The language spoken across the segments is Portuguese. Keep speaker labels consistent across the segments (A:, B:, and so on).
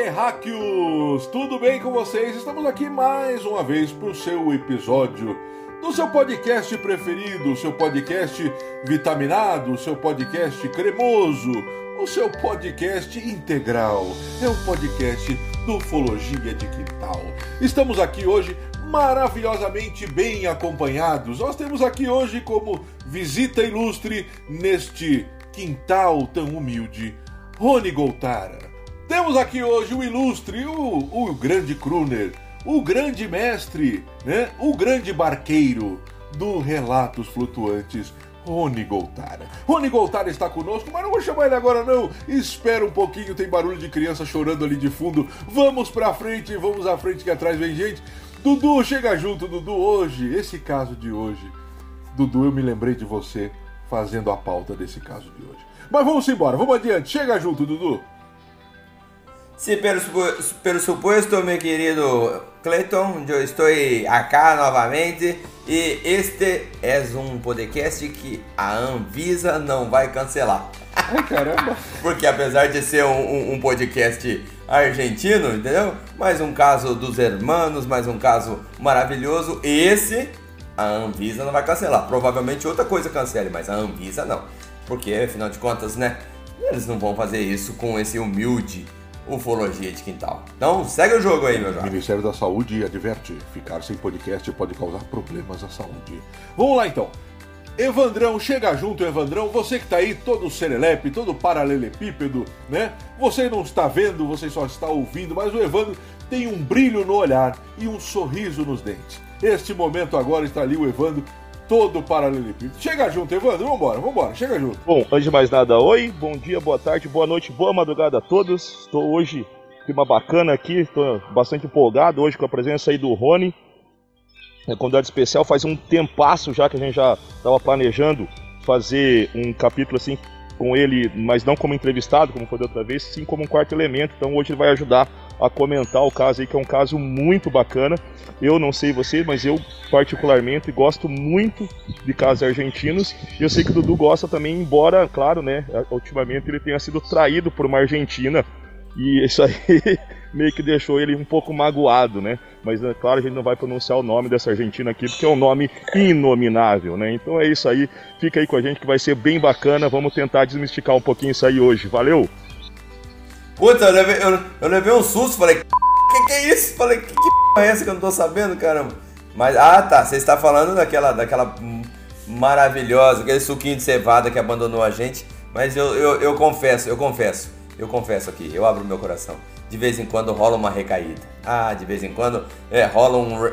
A: Terráqueos! Tudo bem com vocês? Estamos aqui mais uma vez para o seu episódio do seu podcast preferido, o seu podcast vitaminado, o seu podcast cremoso, o seu podcast integral. É o podcast do Ufologia de Quintal. Estamos aqui hoje maravilhosamente bem acompanhados. Nós temos aqui hoje como visita ilustre neste quintal tão humilde, Rony Goltara. Temos aqui hoje o ilustre, o, o grande crooner, o grande mestre, né? o grande barqueiro do Relatos Flutuantes, Rony Goltara. Rony Goltara está conosco, mas não vou chamar ele agora não. Espera um pouquinho, tem barulho de criança chorando ali de fundo. Vamos pra frente, vamos à frente que atrás vem gente. Dudu, chega junto, Dudu. Hoje, esse caso de hoje, Dudu, eu me lembrei de você fazendo a pauta desse caso de hoje. Mas vamos embora, vamos adiante. Chega junto, Dudu.
B: Sí, pero, pero supuesto, meu querido Clayton, eu estou aqui novamente e este é um podcast que a Anvisa não vai cancelar.
A: Ai, caramba!
B: Porque apesar de ser um, um, um, podcast argentino, entendeu? Mais um caso dos hermanos, mais um caso maravilhoso. Esse a Anvisa não vai cancelar. Provavelmente outra coisa cancele, mas a Anvisa não. Porque, afinal de contas, né? Eles não vão fazer isso com esse humilde ufologia de quintal. Então, segue o jogo aí, meu jovem.
A: Ministério da Saúde adverte: ficar sem podcast pode causar problemas à saúde. Vamos lá então. Evandrão, chega junto, Evandrão. Você que tá aí, todo serelepe, todo paralelepípedo, né? Você não está vendo, você só está ouvindo, mas o Evandro tem um brilho no olhar e um sorriso nos dentes. Este momento agora está ali o Evandro todo paralelepípedo. Chega junto, Evandro, vambora, vambora, chega junto.
C: Bom, antes de mais nada, oi, bom dia, boa tarde, boa noite, boa madrugada a todos. Estou hoje clima bacana aqui, estou bastante empolgado hoje com a presença aí do Rony. É convidado especial, faz um tempasso já que a gente já estava planejando fazer um capítulo assim com ele, mas não como entrevistado, como foi da outra vez, sim como um quarto elemento. Então hoje ele vai ajudar a comentar o caso aí, que é um caso muito bacana. Eu não sei você, mas eu particularmente gosto muito de casos argentinos. E eu sei que o Dudu gosta também, embora, claro, né, ultimamente ele tenha sido traído por uma argentina. E isso aí meio que deixou ele um pouco magoado, né? Mas, é claro, a gente não vai pronunciar o nome dessa Argentina aqui, porque é um nome inominável, né? Então é isso aí. Fica aí com a gente que vai ser bem bacana. Vamos tentar desmistificar um pouquinho isso aí hoje. Valeu!
B: Puta, eu levei, eu, eu levei um susto, falei, que que é isso? Falei, que, que é essa que eu não tô sabendo, caramba? Mas, ah tá, você está falando daquela, daquela maravilhosa, aquele suquinho de cevada que abandonou a gente. Mas eu, eu, eu confesso, eu confesso, eu confesso aqui, eu abro meu coração. De vez em quando rola uma recaída. Ah, de vez em quando é, rola um,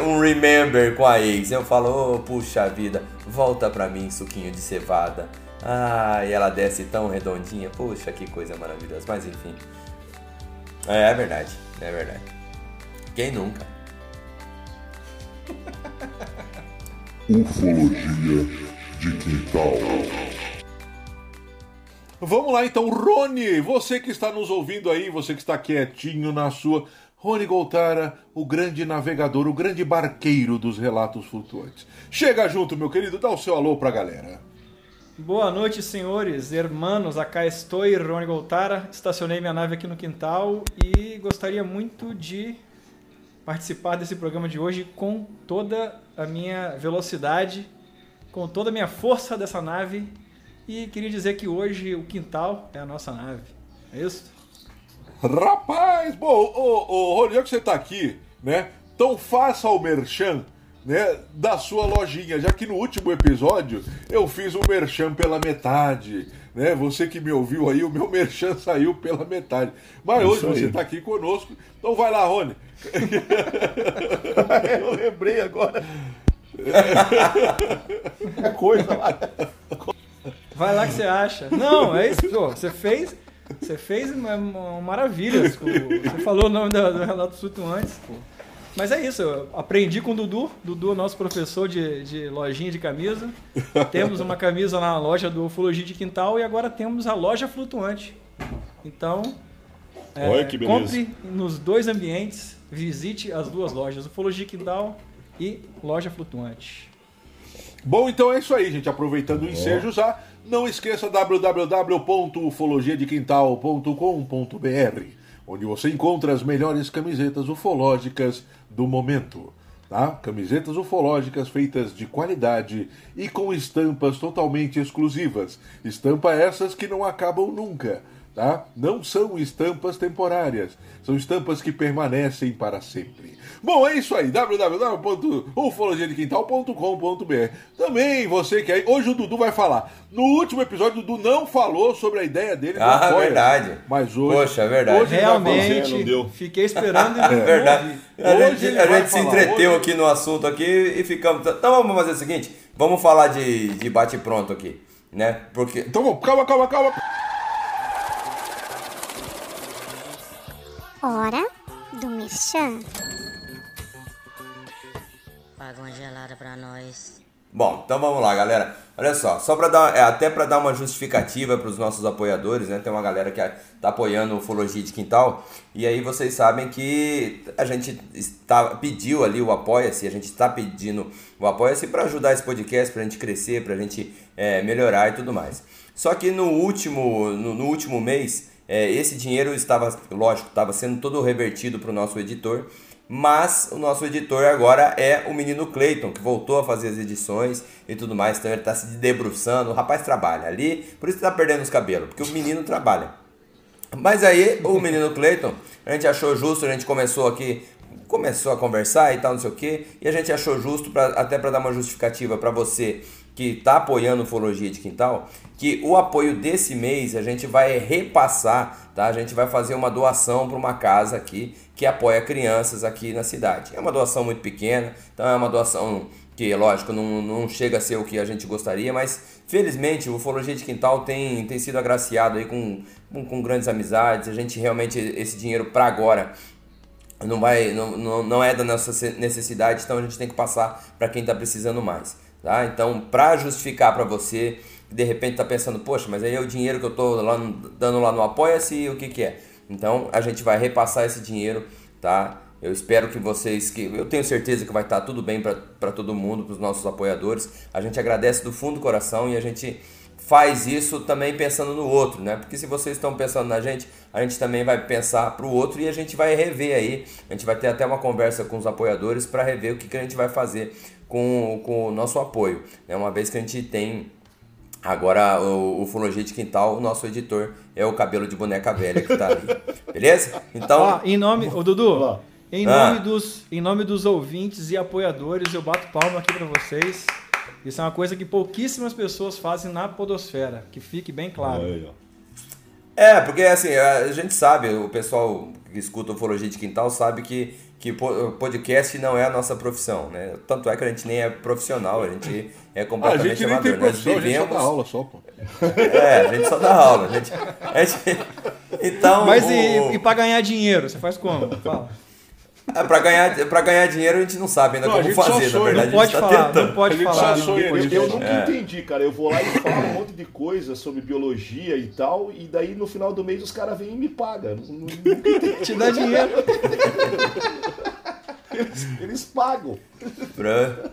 B: um remember com a ex. Eu falo, oh, puxa vida, volta pra mim, suquinho de cevada. Ah, e ela desce tão redondinha. Puxa, que coisa maravilhosa. Mas enfim. É, é verdade, é verdade. Quem nunca?
D: Ufologia de quintal.
A: Vamos lá então, Rony, você que está nos ouvindo aí, você que está quietinho na sua. Rony Goltara, o grande navegador, o grande barqueiro dos relatos flutuantes. Chega junto, meu querido, dá o seu alô pra galera.
E: Boa noite, senhores, hermanos. Acá estou, Rony Goltara. Estacionei minha nave aqui no quintal e gostaria muito de participar desse programa de hoje com toda a minha velocidade, com toda a minha força dessa nave. E queria dizer que hoje o quintal é a nossa nave. É isso?
A: Rapaz, bom, ô, ô, Rony, já que você está aqui, né? Então faça o merchan né, da sua lojinha, já que no último episódio eu fiz o merchan pela metade. Né? Você que me ouviu aí, o meu merchan saiu pela metade. Mas Isso hoje aí. você está aqui conosco, então vai lá, Rony.
C: eu lembrei agora. É coisa lá.
E: Vai lá que você acha. Não, é isso. Pô, você fez. Você fez uma, uma maravilha. Você falou o nome do, do Renato Suto antes. Pô. Mas é isso, eu aprendi com o Dudu. Dudu é nosso professor de, de lojinha de camisa. Temos uma camisa na loja do Ufologia de Quintal e agora temos a loja flutuante. Então, é,
F: Olha que beleza.
E: compre nos dois ambientes, visite as duas lojas, Ufologia Quintal e Loja Flutuante.
A: Bom, então é isso aí, gente. Aproveitando o ensejo já, não esqueça www.ufologiadequintal.com.br, onde você encontra as melhores camisetas ufológicas do momento. Tá? Camisetas ufológicas feitas de qualidade e com estampas totalmente exclusivas. Estampa essas que não acabam nunca. Tá? Não são estampas temporárias, são estampas que permanecem para sempre. Bom, é isso aí, www.ufologiadequintal.com.br. Também você que aí, hoje o Dudu vai falar. No último episódio, o Dudu não falou sobre a ideia dele. do
B: Ah,
A: Apoia-se,
B: verdade.
A: Mas hoje.
B: Poxa, é verdade.
A: Hoje falar.
E: Realmente,
F: não deu.
E: fiquei esperando e
B: É verdade. A
A: Hoje
B: gente, a gente se
A: falar,
B: entreteu
A: hoje-
B: aqui no assunto aqui e ficamos. Então vamos fazer o seguinte: vamos falar de, de bate-pronto aqui, né? Porque.
A: Então vamos, calma, calma, calma.
G: Hora do Merchan.
H: Paga uma gelada pra nós.
B: Bom, então vamos lá, galera. Olha só, só para dar, é, até para dar uma justificativa para os nossos apoiadores, né? Tem uma galera que tá apoiando o Ufologia de Quintal e aí vocês sabem que a gente está pediu ali o apoia-se, a gente está pedindo o apoia-se para ajudar esse podcast, para a gente crescer, para a gente é, melhorar e tudo mais. Só que no último, no, no último mês, é, esse dinheiro estava, lógico, estava sendo todo revertido para o nosso editor. Mas o nosso editor agora é o menino Clayton, que voltou a fazer as edições e tudo mais. Então ele está se debruçando. O rapaz trabalha ali, por isso que tá perdendo os cabelos, porque o menino trabalha. Mas aí o menino Clayton, a gente achou justo, a gente começou aqui, começou a conversar e tal, não sei o que, e a gente achou justo, pra, até para dar uma justificativa para você que está apoiando Ufologia de Quintal, que o apoio desse mês a gente vai repassar, tá? A gente vai fazer uma doação para uma casa aqui que apoia crianças aqui na cidade. É uma doação muito pequena, então é uma doação que, lógico, não, não chega a ser o que a gente gostaria, mas felizmente o Ufologia de Quintal tem, tem sido agraciado aí com, com, com grandes amizades. A gente realmente, esse dinheiro para agora não vai não, não, não é da nossa necessidade, então a gente tem que passar para quem está precisando mais, tá? Então, para justificar para você que de repente está pensando, poxa, mas aí é o dinheiro que eu estou dando lá no Apoia-se, o que que é? Então, a gente vai repassar esse dinheiro, tá? Eu espero que vocês, que eu tenho certeza que vai estar tudo bem para todo mundo, para os nossos apoiadores. A gente agradece do fundo do coração e a gente faz isso também pensando no outro, né? Porque se vocês estão pensando na gente, a gente também vai pensar para o outro e a gente vai rever aí. A gente vai ter até uma conversa com os apoiadores para rever o que, que a gente vai fazer com, com o nosso apoio. Né? Uma vez que a gente tem agora o Ufologia de Quintal, o nosso editor é o cabelo de boneca velha que tá ali. Beleza? Então.
E: Ó, em nome, ô Dudu, em
B: Ah.
E: nome, dos, em nome dos ouvintes e apoiadores, eu bato palma aqui pra vocês. Isso é uma coisa que pouquíssimas pessoas fazem na podosfera, que fique bem claro.
F: Aí, ó.
B: É, porque assim, a gente sabe, o pessoal que escuta Ufologia de Quintal sabe que, que po- podcast não é a nossa profissão, né? Tanto é que a gente nem é profissional, a gente é
A: Ah, a
B: completamente
A: gente nem
B: amador.
A: tem
B: Nós
A: profissão, a gente só
B: vivemos.
A: dá aula só, pô.
B: É, a gente só dá aula. A gente, a gente- então,
E: Mas
B: o-
E: e, e pra ganhar dinheiro, você faz como? Fala.
B: É, pra, ganhar, pra ganhar dinheiro a gente não sabe ainda
A: Não, a
B: como fazer, na
A: sonha,
B: verdade.
E: Não pode
B: a gente tá
E: falar,
B: tentando.
E: não pode
A: A gente
E: falar.
A: só sonha,
F: Eu, eu nunca
B: É.
F: entendi, cara. Eu vou lá e falo um monte de coisa sobre biologia e tal, e daí no final do mês os caras vêm e me pagam.
E: Te dá dinheiro.
F: Eles, eles pagam.
B: Pra-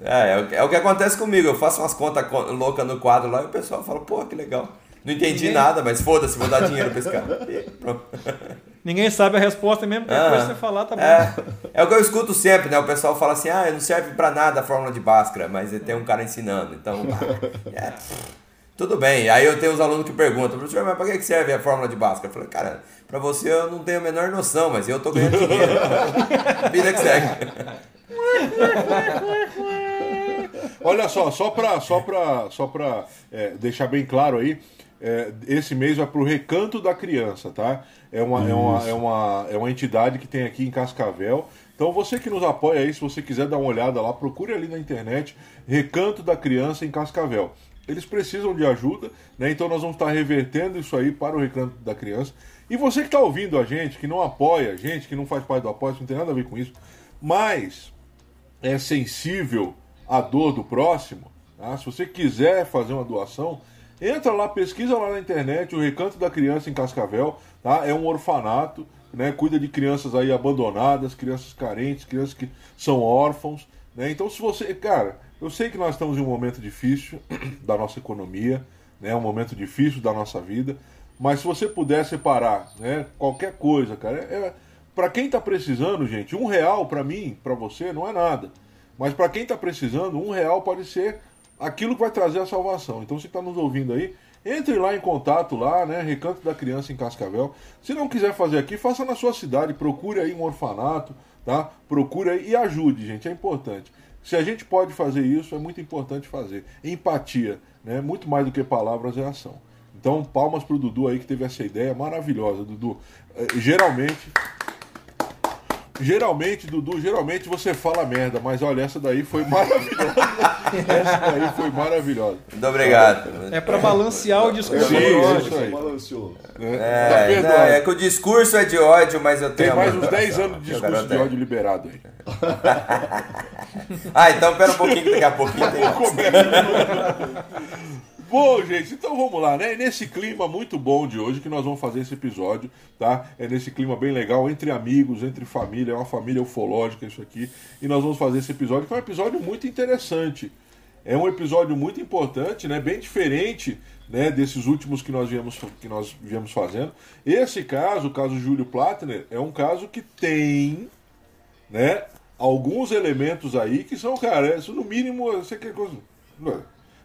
B: É, é o que- é o que acontece comigo. Eu faço umas contas co- loucas no quadro lá e o pessoal fala, pô, que legal. Não entendi
E: Ninguém-
B: nada, mas foda-se, vou dar dinheiro pra esse cara. Pronto.
E: Ninguém sabe a resposta mesmo, qualquer
B: Ah,
E: coisa você falar, tá bom.
B: É, é o que eu escuto sempre, né? O pessoal fala assim, ah, não serve pra nada a fórmula de Bhaskara, mas tem um cara ensinando, então... ah, é, tudo bem. Aí eu tenho os alunos que perguntam, professor, mas pra que que serve a fórmula de Bhaskara? Eu falei, cara, pra você eu não tenho a menor noção, mas eu tô ganhando dinheiro. Vida que segue.
A: Olha só, só pra, só pra, só pra é, deixar bem claro aí, é, esse mês vai pro Recanto da Criança, tá? É uma, é, uma, é, uma, é uma entidade que tem aqui em Cascavel. Então você que nos apoia aí, se você quiser dar uma olhada lá, procure ali na internet Recanto da Criança em Cascavel. eles precisam de ajuda, né? Então nós vamos estar revertendo isso aí para o recanto da criança. E você que está ouvindo a gente, que não apoia a gente, que não faz parte do apoio, não tem nada a ver com isso, mas é sensível à dor do próximo, tá? se você quiser fazer uma doação, entra lá, pesquisa lá na internet o Recanto da Criança em Cascavel, tá? É um orfanato, né? Cuida de crianças aí abandonadas, crianças carentes, crianças que são órfãos, né? Então se você, cara, eu sei que nós estamos em um momento difícil da nossa economia, né? Um momento difícil da nossa vida, mas se você puder separar, né? Qualquer coisa, cara, é, é para quem está precisando, gente, um real para mim, para você, não é nada. Mas para quem está precisando, um real pode ser aquilo que vai trazer a salvação. Então, você está nos ouvindo aí, entre lá em contato lá, né? Recanto da Criança em Cascavel. Se não quiser fazer aqui, faça na sua cidade, procure aí um orfanato, tá? Procure aí e ajude, gente, é importante. Se a gente pode fazer isso, é muito importante fazer. Empatia, né? Muito mais do que palavras é ação. Então, palmas pro Dudu aí que teve essa ideia maravilhosa, Dudu. Eh, geralmente, Geralmente, Dudu, geralmente você fala merda, mas olha, essa daí foi maravilhosa. essa daí foi maravilhosa.
B: Muito obrigado.
E: É pra balancear o discurso
A: Sim,
E: de
A: isso
E: ódio.
A: aí.
C: Balanceou.
A: Né? Tá
B: É, não, é que o discurso é de ódio, mas eu tenho
A: Tem mais uns
B: no
A: 10
B: coração.
A: anos de discurso de
B: é.
A: ódio liberado aí.
B: Ah, então pera um pouquinho que daqui a pouquinho tem.
A: Bom, gente, então vamos lá, né? Nesse clima muito bom de hoje que nós vamos fazer esse episódio, tá? É nesse clima bem legal, entre amigos, entre família, é uma família ufológica isso aqui. E nós vamos fazer esse episódio, que é um episódio muito interessante. É um episódio muito importante, né? Bem diferente, né? Desses últimos que nós viemos, que nós viemos fazendo. Esse caso, o caso Júlio Platner, é um caso que tem, né? Alguns elementos aí que são, cara, isso no mínimo, você quer coisa,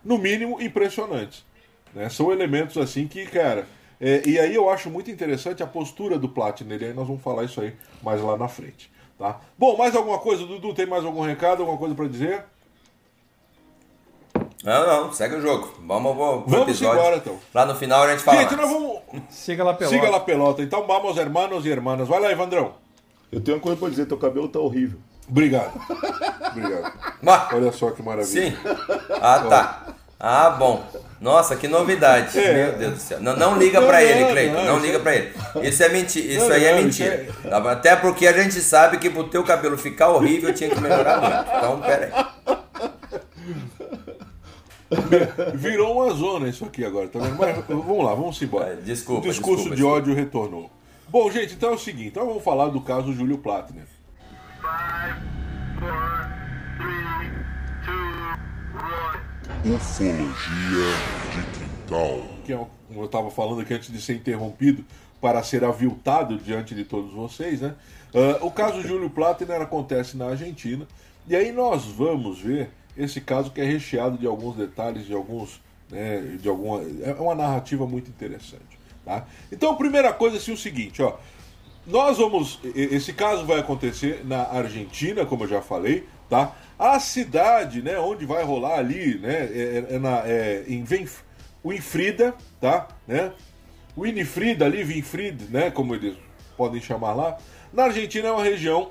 A: no mínimo impressionantes. Né? São elementos assim que, cara. é, e aí eu acho muito interessante a postura do Platner, e aí nós vamos falar isso aí mais lá na frente. Tá? Bom, mais alguma coisa, Dudu? Tem mais algum recado, alguma coisa para dizer?
B: Não, não, segue o jogo. Vamos pro
A: Vamos
B: episódio.
A: embora, então.
B: Lá no final a gente fala.
A: Gente, nós vamos.
E: Siga lá pela
A: Siga lá pelota. Então vamos, hermanos e hermanas. Vai lá, Evandrão.
C: Eu tenho uma coisa pra dizer, teu cabelo tá horrível.
A: Obrigado. Obrigado.
B: Bah,
A: Olha só que maravilha.
B: Sim. Ah, tá. Ah, bom. Nossa, que novidade.
A: É.
B: Meu Deus do céu. Não, não liga
A: Não,
B: pra
A: não,
B: ele,
A: não,
B: Cleiton. Não,
A: isso
B: liga
A: é-
B: pra ele. Isso é mentira. Isso
A: Não,
B: aí é
A: não,
B: mentira. Tá? Até porque a gente sabe que pro teu cabelo ficar horrível tinha que melhorar muito. Então, pera aí.
A: Virou uma zona isso aqui agora, tá vendo? Mas vamos lá, vamos embora.
B: É, desculpa,
A: O discurso
B: desculpa,
A: de
B: desculpa.
A: ódio retornou. Bom, gente, então é o seguinte, então vamos falar do caso Júlio Platner.
I: Ufologia de quintal.
A: que é, como eu estava falando aqui antes de ser interrompido, para ser aviltado diante de todos vocês, né? Ah, o caso Júlio Platner acontece na Argentina, e aí nós vamos ver esse caso que é recheado de alguns detalhes, de alguns. né, de alguma, é uma narrativa muito interessante. Tá? Então, a primeira coisa assim, é o seguinte, ó. Nós vamos. Esse caso vai acontecer na Argentina, como eu já falei, tá? A cidade, né, onde vai rolar ali, né, é, é na, é em Venf, Winfrida, tá? Né? Winifrida ali, Winfried, né, como eles podem chamar lá. Na Argentina é uma região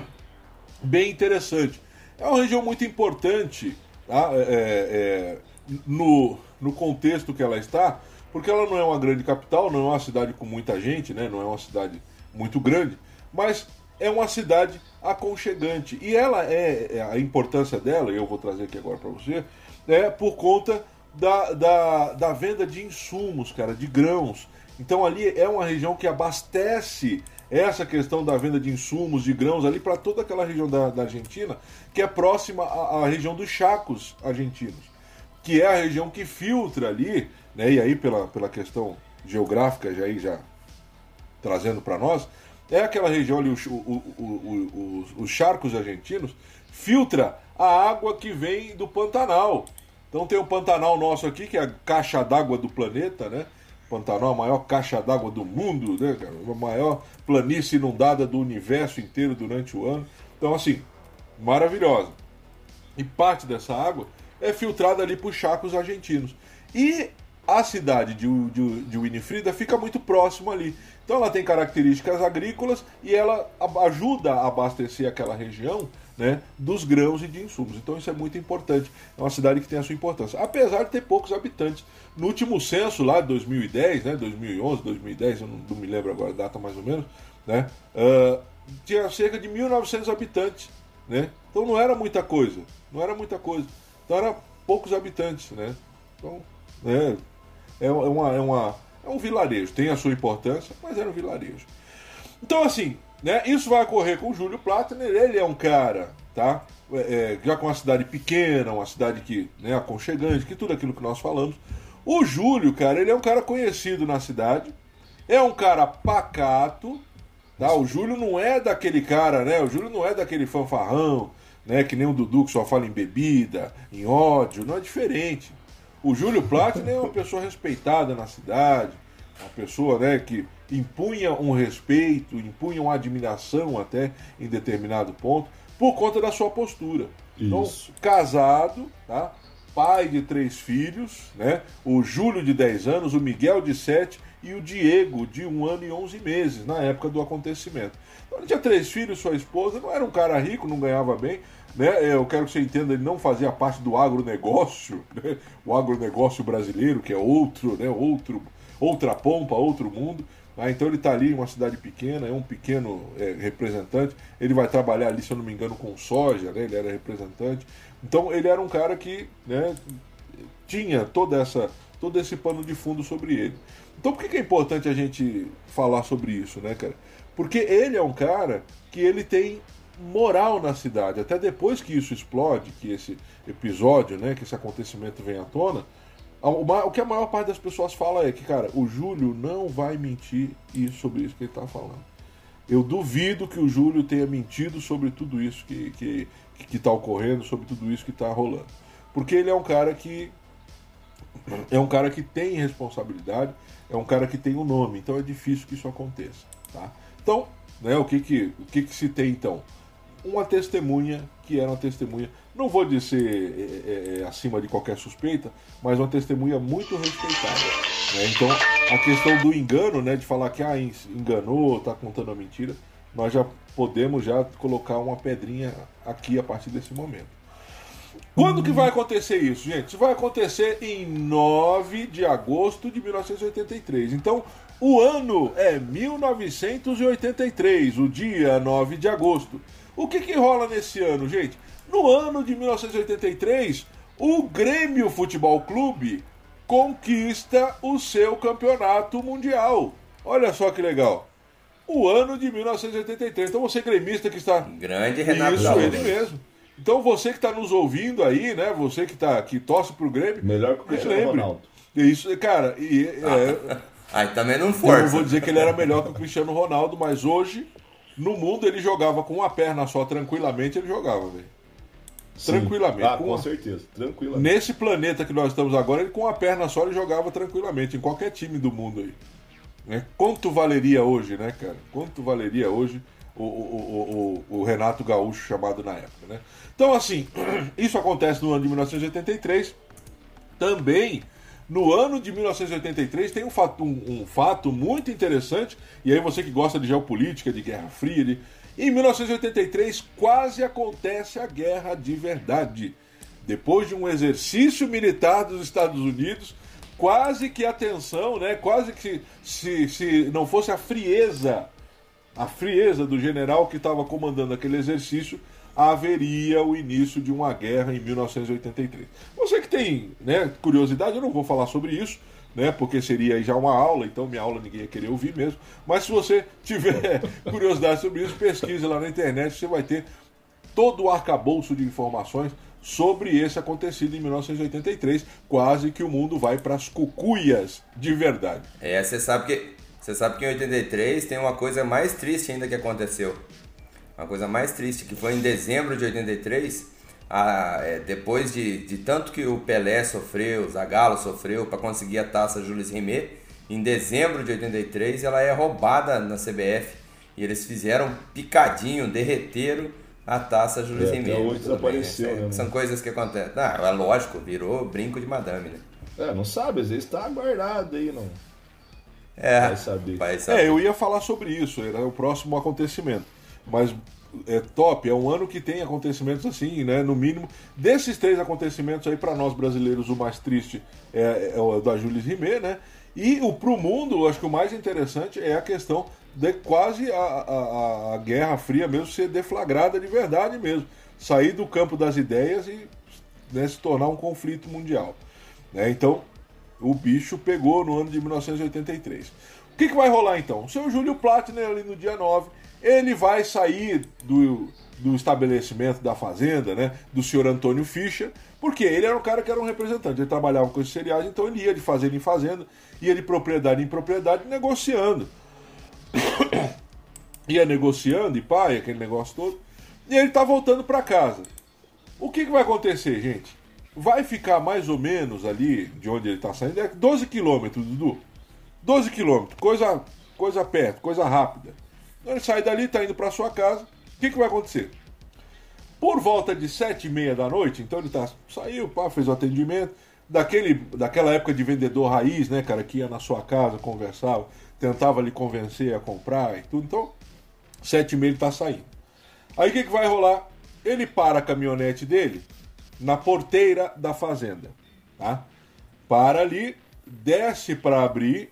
A: bem interessante. É uma região muito importante tá? É, é, no, no contexto que ela está, porque ela não é uma grande capital, não é uma cidade com muita gente, né? não é uma cidade muito grande, mas é uma cidade aconchegante. E ela é, é- a importância dela, eu vou trazer aqui agora para você, é por conta da, da, da venda de insumos, cara, de grãos. Então ali é uma região que abastece essa questão da venda de insumos, de grãos ali para toda aquela região da, da Argentina, que é próxima à, à região dos Chacos argentinos, que é a região que filtra ali, né? E aí pela, pela questão geográfica já aí já trazendo para nós, é aquela região ali, os, o- o- o- os, os charcos argentinos, filtra a água que vem do Pantanal. Então tem o Pantanal nosso aqui, que é a caixa d'água do planeta, né? Pantanal, a maior caixa d'água do mundo, né? A maior planície inundada do universo inteiro durante o ano. Então, assim, maravilhosa. E parte dessa água é filtrada ali por chacos argentinos. E a cidade de, de, de Winifrida fica muito próximo ali. Então ela tem características agrícolas e ela ajuda a abastecer aquela região, né, dos grãos e de insumos. Então isso é muito importante. É uma cidade que tem a sua importância. Apesar de ter poucos habitantes. No último censo lá de 2010, né, 2011, 2010, eu não, não me lembro agora a data mais ou menos, né, uh, tinha cerca de 1.900 habitantes. Né? Então não era muita coisa. Não era muita coisa. Então era poucos habitantes. Né? Então, né, é, é, uma, é, uma, é um vilarejo. Tem a sua importância, mas era um vilarejo. Então, assim, né, isso vai ocorrer com o Júlio Plattner. Ele é um cara, tá? É, é, já com uma cidade pequena, uma cidade que, né, aconchegante, que tudo aquilo que nós falamos. O Júlio, cara, ele é um cara conhecido na cidade. É um cara pacato, tá? O Júlio não é daquele cara, né? O Júlio não é daquele fanfarrão, né? Que nem o Dudu que só fala em bebida, em ódio. Não é diferente. O Júlio Plattner é uma pessoa respeitada na cidade, uma pessoa, né, que impunha um respeito, impunha uma admiração até em determinado ponto, por conta da sua postura. Então,
C: Isso.
A: Casado, tá? pai de três filhos, né? o Júlio de 10 anos, o Miguel de 7 e o Diego de 1 ano e 11 meses, na época do acontecimento. Então, ele tinha três filhos, sua esposa, não era um cara rico, não ganhava bem, né? Eu quero que você entenda, ele não fazia parte do agronegócio, né? o agronegócio brasileiro, que é outro, né? outro, outra pompa, outro mundo. Ah, então ele está ali em uma cidade pequena, é um pequeno é, representante. Ele vai trabalhar ali, se eu não me engano, com soja, né? ele era representante. Então ele era um cara que né, tinha toda essa, todo esse pano de fundo sobre ele. Então por que, que é importante a gente falar sobre isso, né, cara? Porque ele é um cara que ele tem moral na cidade. Até depois que isso explode, que esse episódio, né, que esse acontecimento vem à tona, o que a maior parte das pessoas fala é que, cara, o Júlio não vai mentir sobre isso que ele está falando. Eu duvido que o Júlio tenha mentido sobre tudo isso que que, que tá ocorrendo, sobre tudo isso que está rolando. Porque ele é um cara que. É um cara que tem responsabilidade, é um cara que tem um nome, então é difícil que isso aconteça. Tá? Então, né, o, que, que, o que, que se tem então? Uma testemunha que era uma testemunha, não vou dizer é, é, é, acima de qualquer suspeita, mas uma testemunha muito respeitada. Né? Então, a questão do engano, né, de falar que ah, enganou, está contando a mentira, nós já podemos já colocar uma pedrinha aqui a partir desse momento. Quando que vai acontecer isso, gente? Vai acontecer em 9 de agosto de 1983. Então, o ano é 1983, o dia 9 de agosto. O que, que rola nesse ano, gente? No ano de 1983, o Grêmio Futebol Clube conquista o seu campeonato mundial. Olha só que legal. O ano de 1983. Então você gremista que está.
B: Grande Renato
A: Isso, ele mesmo. Então você que está nos ouvindo aí, né? Você que, tá, que torce pro Grêmio.
C: Melhor que o Cristiano Ronaldo.
A: Isso, cara, e, é,
B: Aí também não força.
A: Eu não vou dizer que ele era melhor que o Cristiano Ronaldo, mas hoje, no mundo, ele jogava com uma perna só, tranquilamente, ele jogava, velho. Tranquilamente.
C: Ah, com, com certeza, tranquilamente.
A: Nesse planeta que nós estamos agora, ele com uma perna só ele jogava tranquilamente, em qualquer time do mundo aí. Né? Quanto valeria hoje, né, cara? Quanto valeria hoje o, o, o, o, Renato Gaúcho chamado na época, né? Então, assim, isso acontece no ano de 1983. Também no ano de 1983 tem um fato, um, um fato muito interessante, e aí você que gosta de geopolítica, de Guerra Fria, em 1983 quase acontece a guerra de verdade. Depois de um exercício militar dos Estados Unidos, quase que a tensão, né? Quase que se, se não fosse a frieza, a frieza do general que estava comandando aquele exercício, haveria o início de uma guerra em 1983. Você que tem né, curiosidade, eu não vou falar sobre isso, né, porque seria já uma aula, então minha aula ninguém ia querer ouvir mesmo. Mas se você tiver curiosidade sobre isso, pesquise lá na internet, você vai ter todo o arcabouço de informações sobre esse acontecido em 1983. Quase que o mundo vai para as cucuias de verdade.
B: É, você sabe que você sabe que em 83 tem uma coisa mais triste ainda que aconteceu. Uma coisa mais triste, que foi em dezembro de 83, a, é, depois de, de tanto que o Pelé sofreu, o Zagallo sofreu para conseguir a taça Jules Rimet, em dezembro de 83 ela é roubada na CBF e eles fizeram picadinho, derreteram a taça Jules
C: é,
B: Rimet.
C: hoje desapareceu,
B: né?
C: né?
B: São coisas que acontecem. Não, é lógico, virou brinco de madame, né?
C: É, não sabe, às vezes tá guardado aí, não.
B: É,
C: vai saber.
B: Vai saber.
A: É, eu ia falar sobre isso, era o próximo acontecimento. Mas é top, é um ano que tem acontecimentos assim, né? No mínimo, desses três acontecimentos aí, para nós brasileiros, o mais triste é, é o da Jules Rimet, né? E o pro mundo, acho que o mais interessante é a questão de quase a, a, a Guerra Fria mesmo ser deflagrada de verdade mesmo. Sair do campo das ideias e né, se tornar um conflito mundial. Né? Então, o bicho pegou no ano de 1983. O que, que vai rolar então? O seu Júlio Plattner, ali no dia 9, ele vai sair do, do estabelecimento da fazenda, né? Do senhor Antônio Fischer, porque ele era um cara que era um representante, ele trabalhava com esses cereais, então ele ia de fazenda em fazenda, ia de propriedade em propriedade, negociando. ia negociando e pai, aquele negócio todo. E ele tá voltando para casa. O que, que vai acontecer, gente? Vai ficar mais ou menos ali de onde ele tá saindo, é 12 quilômetros, Dudu. 12 quilômetros, coisa, coisa perto, coisa rápida. Ele sai dali, tá indo para sua casa. O que, que vai acontecer? Por volta de sete e meia da noite, então ele tá, saiu, pá, fez o atendimento. Daquele, daquela época de vendedor raiz, né, cara, que ia na sua casa, conversava, tentava lhe convencer a comprar e tudo. Então, sete e meia ele tá saindo. Aí o que, que vai rolar? Ele para a caminhonete dele na porteira da fazenda. Tá? Para ali, desce para abrir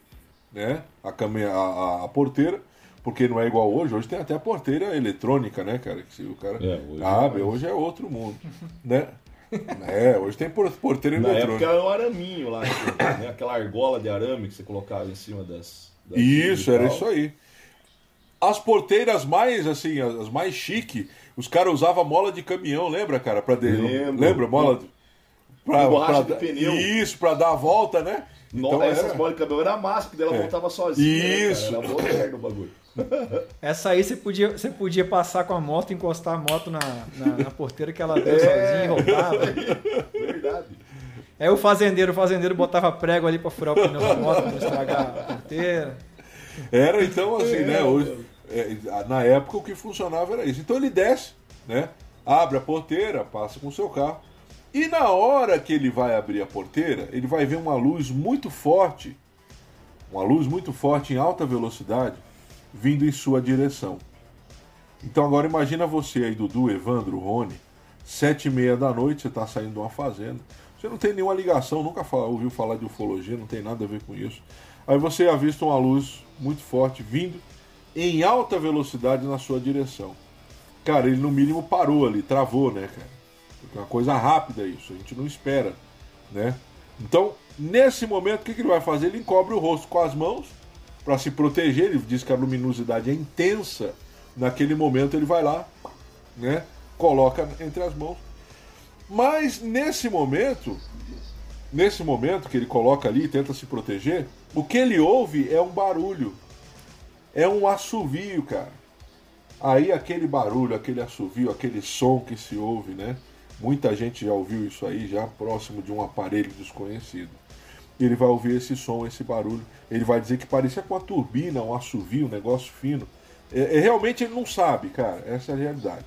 A: né, a, a- a porteira, porque não é igual hoje. Hoje tem até a porteira eletrônica, né, cara? Que se o cara
C: É, hoje
A: abre,
C: é mais.
A: hoje é outro mundo. né? É, hoje tem por- porteira
C: Na época
A: eletrônica.
C: era o araminho lá, né? aquela argola de arame que você colocava em cima das. das
A: Isso, era isso aí. As porteiras mais, assim, as mais chique, os caras usavam mola de caminhão, lembra, cara? Pra de... Lembra? Mola de... Pra, pra-
C: pneu.
A: Isso, pra dar a volta, né?
C: Nossa, essas
A: era-
C: bolas de cabelo era massa, porque dela
A: É.
C: voltava sozinha.
A: Isso.
C: Né, cara? Era bagulho.
E: Essa aí você podia, você podia passar com a moto, encostar a moto na, na, na porteira que ela deu
C: É.
E: sozinha e voltava.
C: Verdade.
E: Aí o fazendeiro, o fazendeiro botava prego ali pra furar o pneu da moto pra não estragar a porteira.
A: Era então assim, né? Hoje, é, na época o que funcionava era isso. Então ele desce, né? Abre a porteira, passa com o seu carro. E na hora que ele vai abrir a porteira, ele vai ver uma luz muito forte, uma luz muito forte em alta velocidade, vindo em sua direção. Então agora imagina você aí, Dudu, Evandro, Rony, sete e meia da noite, você está saindo de uma fazenda. Você não tem nenhuma ligação, nunca ouviu falar de ufologia, não tem nada a ver com isso. Aí você avista uma luz muito forte vindo em alta velocidade na sua direção. Cara, ele no mínimo parou ali, travou, né, cara? É uma coisa rápida isso, a gente não espera, né? Então, nesse momento, o que, que ele vai fazer? Ele encobre o rosto com as mãos para se proteger. Ele diz que a luminosidade é intensa. Naquele momento, ele vai lá, né? Coloca entre as mãos. Mas nesse momento, nesse momento que ele coloca ali e tenta se proteger, o que ele ouve é um barulho. É um assovio, cara. Aí aquele barulho, aquele assovio, aquele som que se ouve, né? Muita gente já ouviu isso aí, já próximo de um aparelho desconhecido. Ele vai ouvir esse som, esse barulho. Ele vai dizer que parecia com uma turbina, um assovio, um negócio fino. É, é, realmente ele não sabe, cara. Essa é a realidade.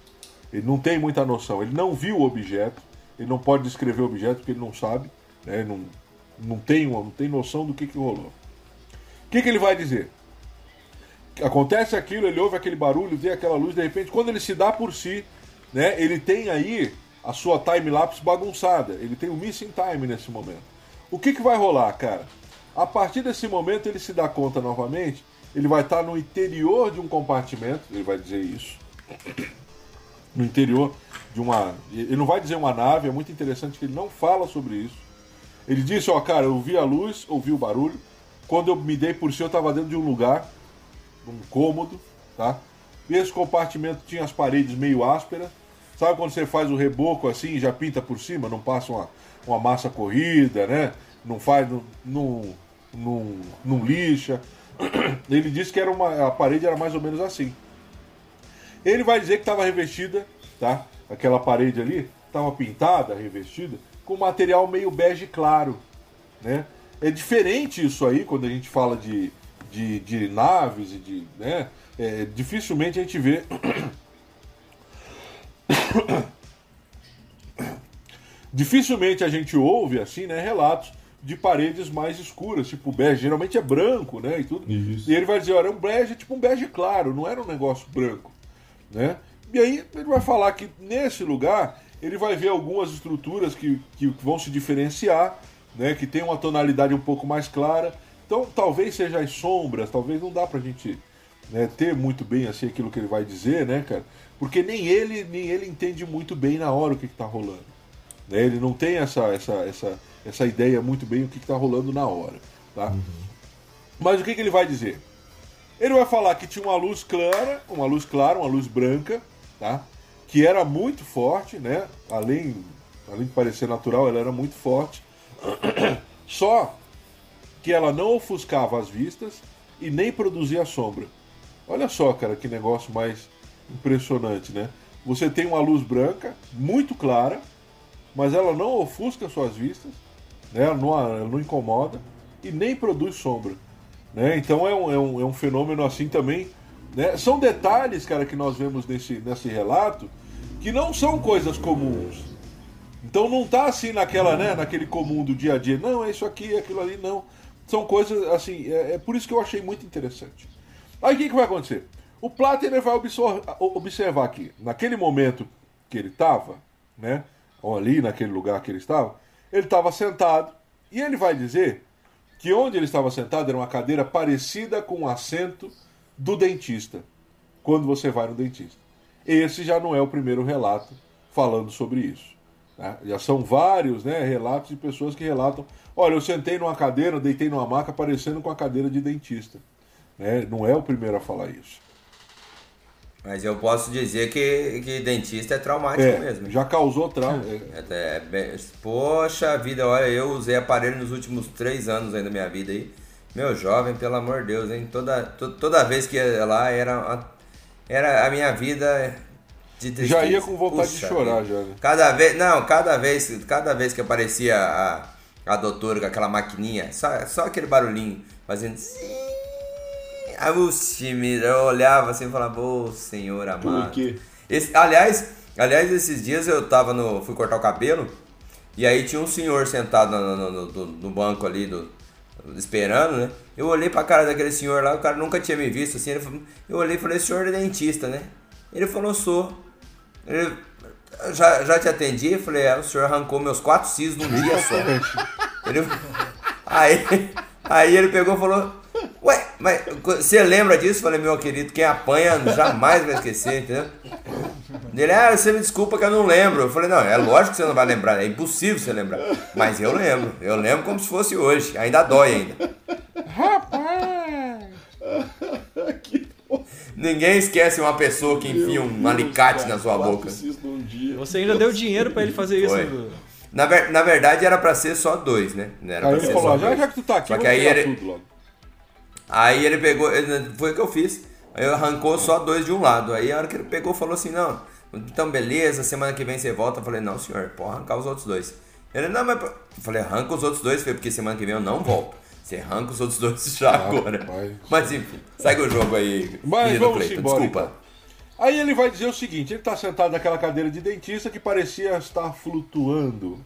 A: Ele não tem muita noção. Ele não viu o objeto. Ele não pode descrever o objeto porque ele não sabe. Né? Ele Não, não, tem, não tem noção do que, que rolou. O que, que ele vai dizer? acontece aquilo, ele ouve aquele barulho, vê aquela luz, de repente, quando ele se dá por si, né, ele tem aí a sua time-lapse bagunçada. Ele tem o missing time nesse momento. O que, que vai rolar, cara? A partir desse momento, ele se dá conta novamente, ele vai estar no interior de um compartimento, ele vai dizer isso. No interior de uma. Ele não vai dizer uma nave, é muito interessante que ele não fala sobre isso. Ele disse, ó, cara, eu vi a luz, ouvi o barulho. Quando eu me dei por si, eu estava dentro de um lugar num cômodo, tá? Esse compartimento tinha as paredes meio ásperas. Sabe quando você faz o reboco assim já pinta por cima, não passa uma, uma massa corrida, né? Não faz, não, não, não, não lixa. Ele disse que era uma, a parede era mais ou menos assim. Ele vai dizer que estava revestida, tá? Aquela parede ali estava pintada, revestida, com material meio bege claro, né? É diferente isso aí quando a gente fala de, de, de naves e de, né? É, dificilmente a gente vê dificilmente a gente ouve assim, né, relatos de paredes mais escuras, tipo bege, geralmente é branco, né, e tudo.
C: Isso.
A: E ele vai dizer, olha, é um bege, tipo um bege claro, não era um negócio branco, né? E aí ele vai falar que nesse lugar ele vai ver algumas estruturas que, que vão se diferenciar, né, que tem uma tonalidade um pouco mais clara. Então talvez seja as sombras, talvez não dá pra gente né, ter muito bem assim aquilo que ele vai dizer, né, cara? Porque nem ele nem ele entende muito bem na hora o que, está rolando. Né? Ele não tem essa, essa, essa, essa ideia muito bem o que está rolando na hora. Tá? Uhum. Mas o que, que ele vai dizer? Ele vai falar que tinha uma luz clara, uma luz clara, uma luz branca, tá? Que era muito forte, né? Além, além de parecer natural, ela era muito forte. Só que ela não ofuscava as vistas e nem produzia sombra. Olha só, cara, que negócio mais impressionante, né? Você tem uma luz branca, muito clara, mas ela não ofusca suas vistas, né? ela, não, ela não incomoda e nem produz sombra. Né? Então é um, é, um, é um fenômeno assim também. Né? São detalhes, cara, que nós vemos nesse, nesse relato que não são coisas comuns. Então não tá assim naquela, né, naquele comum do dia a dia. Não, é isso aqui, é aquilo ali, não. São coisas assim, é, é por isso que eu achei muito interessante. Aí o que, que vai acontecer? O Platinum vai observar aqui, naquele momento que ele estava, né, ou ali naquele lugar que ele estava, ele estava sentado e ele vai dizer que onde ele estava sentado era uma cadeira parecida com o assento do dentista, quando você vai no dentista. Esse já não é o primeiro relato falando sobre isso. Né? Já são vários né, relatos de pessoas que relatam: olha, eu sentei numa cadeira, deitei numa maca parecendo com a cadeira de dentista. Né? Não é o primeiro a falar isso.
B: Mas eu posso dizer que, que dentista é traumático
A: é,
B: mesmo.
A: Já causou trauma.
B: É, é, bem, poxa vida, olha, eu usei aparelho nos últimos três anos aí da minha vida aí. Meu jovem, pelo amor de Deus, hein? Toda, to, toda vez que ia lá era, a, era a minha vida de
A: tristeza. Já ia com vontade Puxa, de chorar, já.
B: Cada vez, não, cada vez, cada vez que aparecia a, a doutora com aquela maquininha, só, só aquele barulhinho, fazendo Aí eu olhava assim e falava, ô senhor amado. Por
C: quê?
B: Esse, aliás, aliás, esses dias eu tava no. fui cortar o cabelo. E aí tinha um senhor sentado no, no, no, no banco ali, do, esperando, né? Eu olhei pra cara daquele senhor lá, o cara nunca tinha me visto assim. Falou, eu olhei e falei, senhor é dentista, né? Ele falou, sou. Ele, já, já te atendi? Eu falei, é, o senhor arrancou meus quatro cis num dia só. ele, aí, aí ele pegou e falou, Ué, mas você lembra disso? Falei, meu querido, quem apanha jamais vai esquecer, entendeu? Ele, ah, você me desculpa que eu não lembro. Eu falei, não, é lógico que você não vai lembrar, é impossível você lembrar. Mas eu lembro, eu lembro como se fosse hoje, ainda dói ainda. Rapaz! Ninguém esquece uma pessoa que enfia um alicate na sua boca.
E: Você ainda deu dinheiro para ele fazer isso.
B: Na, ver, na verdade era para ser só dois, né?
A: Não era aí pra ser falou, só já, dois. já que tu tá aqui,
B: só que aí ele, tudo logo. Aí ele pegou, foi o que eu fiz. Aí arrancou só dois de um lado. Aí a hora que ele pegou, falou assim: Não, então beleza, semana que vem você volta. Eu falei: Não, senhor, pode arrancar os outros dois. Ele, não, mas. Eu falei: Arranca os outros dois, porque semana que vem eu não volto. Você arranca os outros dois já ah, agora. Mas enfim, segue o jogo aí.
A: Mas vamos embora, Desculpa. Então. Aí ele vai dizer o seguinte: ele está sentado naquela cadeira de dentista que parecia estar flutuando.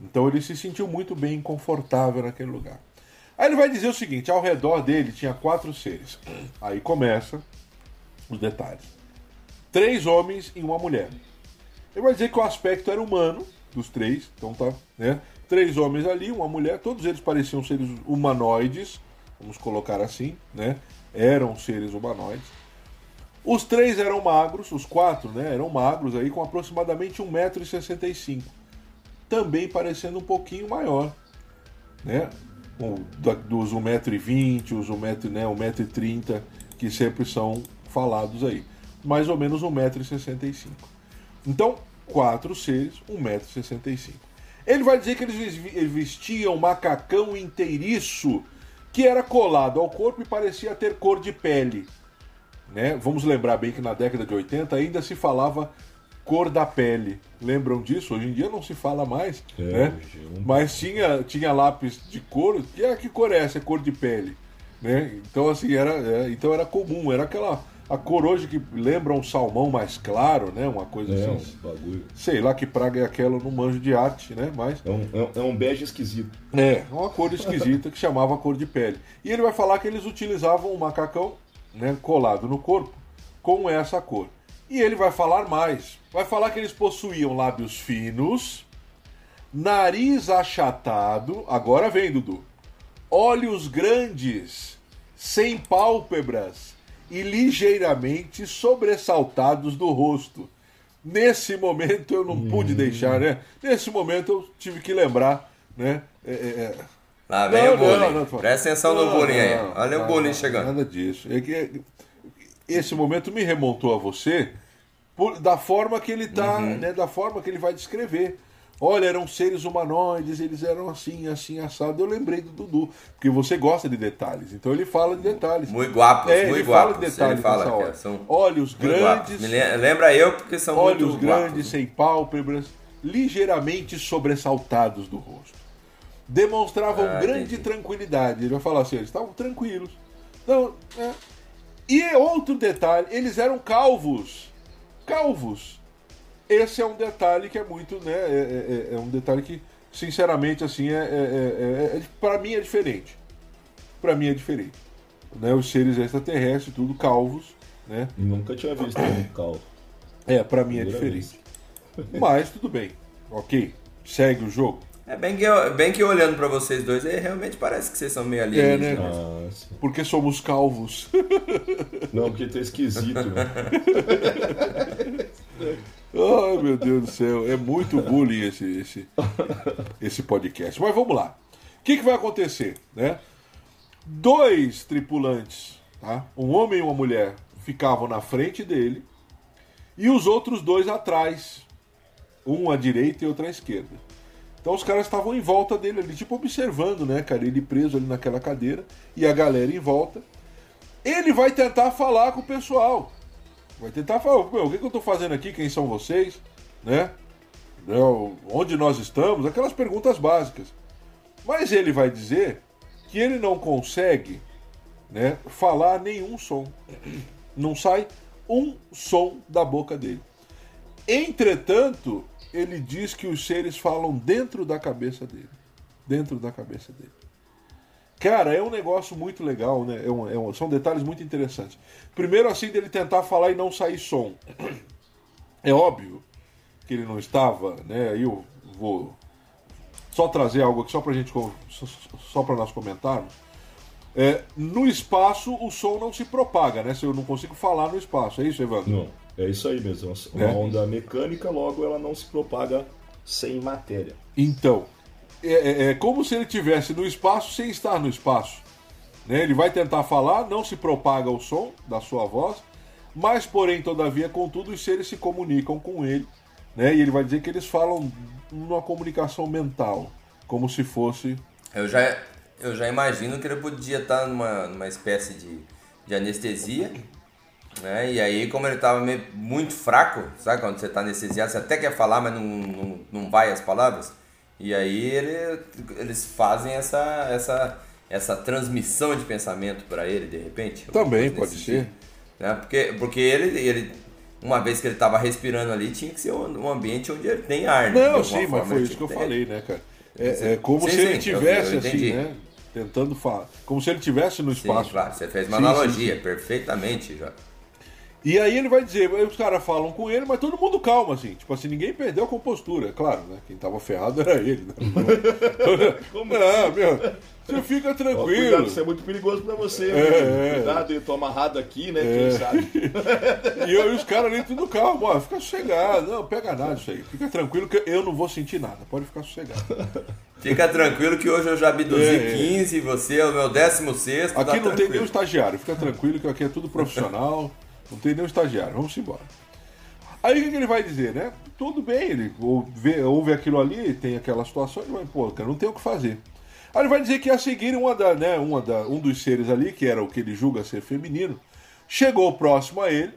A: Então ele se sentiu muito bem confortável naquele lugar. Aí ele vai dizer o seguinte: ao redor dele tinha quatro seres. Aí começa os detalhes: três homens e uma mulher. Ele vai dizer que o aspecto era humano dos três, então tá, né? Três homens ali, uma mulher, todos eles pareciam seres humanoides, vamos colocar assim, né? Eram seres humanoides. Os três eram magros, os quatro, né? Eram magros aí com aproximadamente 1,65m. Também parecendo um pouquinho maior, né? Dos 1,20m, os 1,30m, né, 1,30m, que sempre são falados aí. Mais ou menos 1,65m. Então, quatro seres, 1,65m. Ele vai dizer que eles vestiam macacão inteiriço, que era colado ao corpo e parecia ter cor de pele. Né? Vamos lembrar bem que na década de 80 ainda se falava cor da pele. Lembram disso? Hoje em dia não se fala mais, é, né? Mas tinha, tinha lápis de cor. Que, é, que cor é essa? É cor de pele. Né? Então assim, era, é, então era comum, era aquela a cor hoje que lembra um salmão mais claro, né? Uma coisa é, assim. Um bagulho. Sei lá que praga é aquela no manjo de arte, né? Mas.
C: É um, é um bege esquisito.
A: É, uma cor esquisita que chamava cor de pele. E ele vai falar que eles utilizavam um macacão né, colado no corpo com essa cor. E ele vai falar mais. Vai falar que eles possuíam lábios finos, nariz achatado, agora vem, Dudu. Olhos grandes, sem pálpebras e ligeiramente sobressaltados do rosto. Nesse momento eu não pude deixar, né? Nesse momento eu tive que lembrar, né? É, é, é.
B: Lá vem
A: Não,
B: o bullying.
A: não, não,
B: Presta atenção no bullying aí. Olha
A: não,
B: o bullying
A: não,
B: chegando.
A: Nada disso. É que esse momento me remontou a você por- da forma que ele tá,
B: Uhum.
A: né? Da forma que ele vai descrever. Olha, eram seres humanoides, eles eram assim, assim, assado. Eu lembrei do Dudu, porque você gosta de detalhes. Então ele fala de detalhes.
B: Muito guapos,
A: É,
B: muito
A: ele fala de detalhes
B: Ele fala
A: hora.
B: são
A: Olhos grandes,
B: lembra eu porque são
A: olhos grandes,
B: guapos.
A: sem pálpebras, ligeiramente sobressaltados do rosto. Demonstravam
B: Ah,
A: grande
B: entendi.
A: tranquilidade. Ele vai falar assim, eles estavam tranquilos. Não, é. E outro detalhe, eles eram calvos. Calvos. Esse é um detalhe que é muito, né? É, é- é um detalhe que, sinceramente, assim, é, é, é, é- é- para mim é diferente. Para mim é diferente. Né? Os seres extraterrestres, tudo calvos, né?
C: Nunca tinha visto um calvo.
A: É, para mim é diferente. Mas tudo bem. Ok. Segue o jogo.
B: É bem que, eu- bem que olhando pra vocês dois, aí realmente parece que vocês são meio
A: É,
B: alienígenas.
A: né?
C: Ah, sim.
A: Porque somos calvos.
C: Não, porque tá esquisito, né?
A: Ai, meu Deus do céu. É muito bullying esse, esse, esse podcast. Mas vamos lá. O que, que vai acontecer? Né? Dois tripulantes, tá? um homem e uma mulher, ficavam na frente dele e os outros dois atrás. Um à direita e outro à esquerda. Então os caras estavam em volta dele ali, tipo observando, né, cara? Ele preso ali naquela cadeira e a galera em volta. Ele vai tentar falar com o pessoal. Vai tentar falar, meu, o que, que eu tô fazendo aqui? Quem são vocês? Né? Não, Onde nós estamos? Aquelas perguntas básicas. Mas ele vai dizer que ele não consegue né, falar nenhum som. Não sai um som da boca dele. Entretanto, ele diz que os seres falam dentro da cabeça dele. Dentro da cabeça dele. Cara, é um negócio muito legal, né? É um- é um- são detalhes muito interessantes. Primeiro, assim, dele tentar falar e não sair som. É óbvio que ele não estava, né? Aí eu vou só trazer algo aqui, só pra gente, só, para nós comentarmos. É, no espaço, o som não se propaga, né? Se eu não consigo falar no espaço, é isso, Evandro?
C: Não, é isso aí mesmo. Uma
A: É.
C: onda mecânica, logo ela não se propaga sem matéria.
A: Então, é, é- é como se ele estivesse no espaço sem estar no espaço. Né? Ele vai tentar falar, não se propaga o som da sua voz, mas, porém, todavia, contudo, os seres se comunicam com ele. Né? E ele vai dizer que eles falam numa comunicação mental, como se fosse.
B: Eu já, eu já imagino que ele podia estar numa, numa espécie de, de anestesia, né? E aí, como ele estava meio, muito fraco, sabe? Quando você está anestesiado, você até quer falar, mas não, não, não vai as palavras. E aí ele, eles fazem essa, essa, essa transmissão de pensamento para ele, de repente.
A: Também pode ser.
B: sentido, Né? Porque, porque ele, ele, uma vez que ele estava respirando ali, tinha que ser um, um ambiente onde ele tem ar. né?
A: Não, sim, mas foi isso que eu falei, né, cara? É, é como
B: Sim,
A: se
B: sim,
A: ele
B: eu-
A: tivesse
B: eu
A: assim,
B: entendi.
A: né? Tentando falar. Como se ele tivesse no
B: Sim,
A: espaço.
B: claro, você fez uma
A: Sim, sim,
B: analogia,
A: sim.
B: perfeitamente, já.
A: E aí ele vai dizer, os caras falam com ele, mas todo mundo calma, assim. Tipo assim, ninguém perdeu a compostura, é claro, né? Quem tava ferrado era ele, né?
C: Como
A: Não, meu, você fica
C: Ó,
A: tranquilo.
C: cuidado, isso é muito perigoso pra você.
A: É,
C: né?
A: é.
C: Cuidado, eu tô amarrado aqui, né?
A: É.
C: Quem sabe?
A: E eu e os caras ali tudo calmo, ó, fica sossegado. Não, pega nada isso aí. Fica tranquilo que eu não vou sentir nada. Pode ficar sossegado.
B: Fica tranquilo que hoje eu já abduzi
A: É, é.
B: 15 e você é o meu 16
A: Aqui não tem nenhum estagiário, fica tranquilo que aqui é tudo profissional, não tem nenhum estagiário, vamos embora. Aí o que, ele vai dizer, né? Tudo bem, ele ouve, ouve aquilo ali, tem aquela situação, ele vai, pô, cara, não tem o que fazer. Aí ele vai dizer que a seguir uma da, né, uma da, um dos seres ali, que era o que ele julga ser feminino, chegou próximo a ele,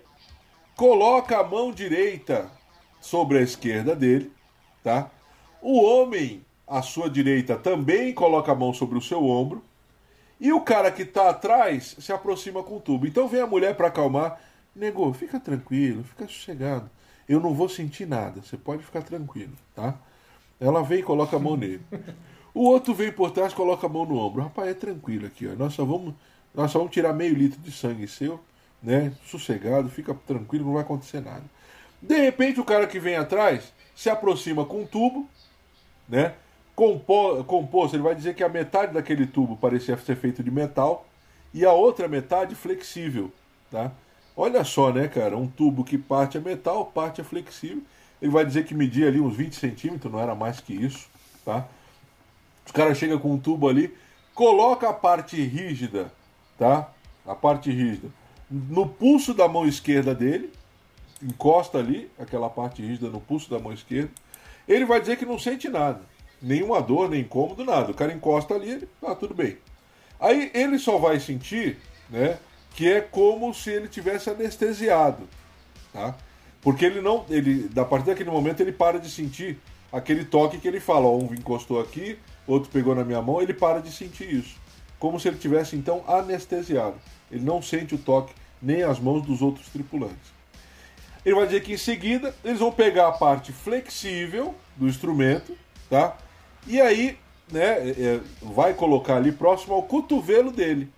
A: coloca a mão direita sobre a esquerda dele, tá? O homem à sua direita também coloca a mão sobre o seu ombro, e o cara que tá atrás se aproxima com o tubo. Então vem a mulher para acalmar. Nego, fica tranquilo, fica sossegado. Eu não vou sentir nada, você pode ficar tranquilo, tá? Ela vem e coloca a mão nele. O outro vem por trás coloca a mão no ombro. Rapaz, é tranquilo aqui, ó. Nós só vamos, nós só vamos tirar meio litro de sangue seu. né? Sossegado, fica tranquilo, não vai acontecer nada. De repente, o cara que vem atrás se aproxima com um tubo, né? Compo, composto, ele vai dizer que a metade daquele tubo parecia ser feito de metal e a outra metade flexível, tá? Olha só, né, cara? Um tubo que parte é metal, parte é flexível. Ele vai dizer que media ali uns 20 centímetros, não era mais que isso, tá? Os caras chegam com um tubo ali, coloca a parte rígida, tá? A parte rígida no pulso da mão esquerda dele, encosta ali aquela parte rígida no pulso da mão esquerda. Ele vai dizer que não sente nada, nenhuma dor, nem incômodo, nada. O cara encosta ali, ele, tá tudo bem. Aí ele só vai sentir, né, que é como se ele tivesse anestesiado, tá? Porque ele não, ele, a partir daquele momento ele para de sentir aquele toque que ele fala, ó, um encostou aqui, outro pegou na minha mão, ele para de sentir isso, como se ele tivesse então anestesiado. Ele não sente o toque nem as mãos dos outros tripulantes. Ele vai dizer que em seguida eles vão pegar a parte flexível do instrumento, tá? E aí, né, é, vai colocar ali próximo ao cotovelo dele.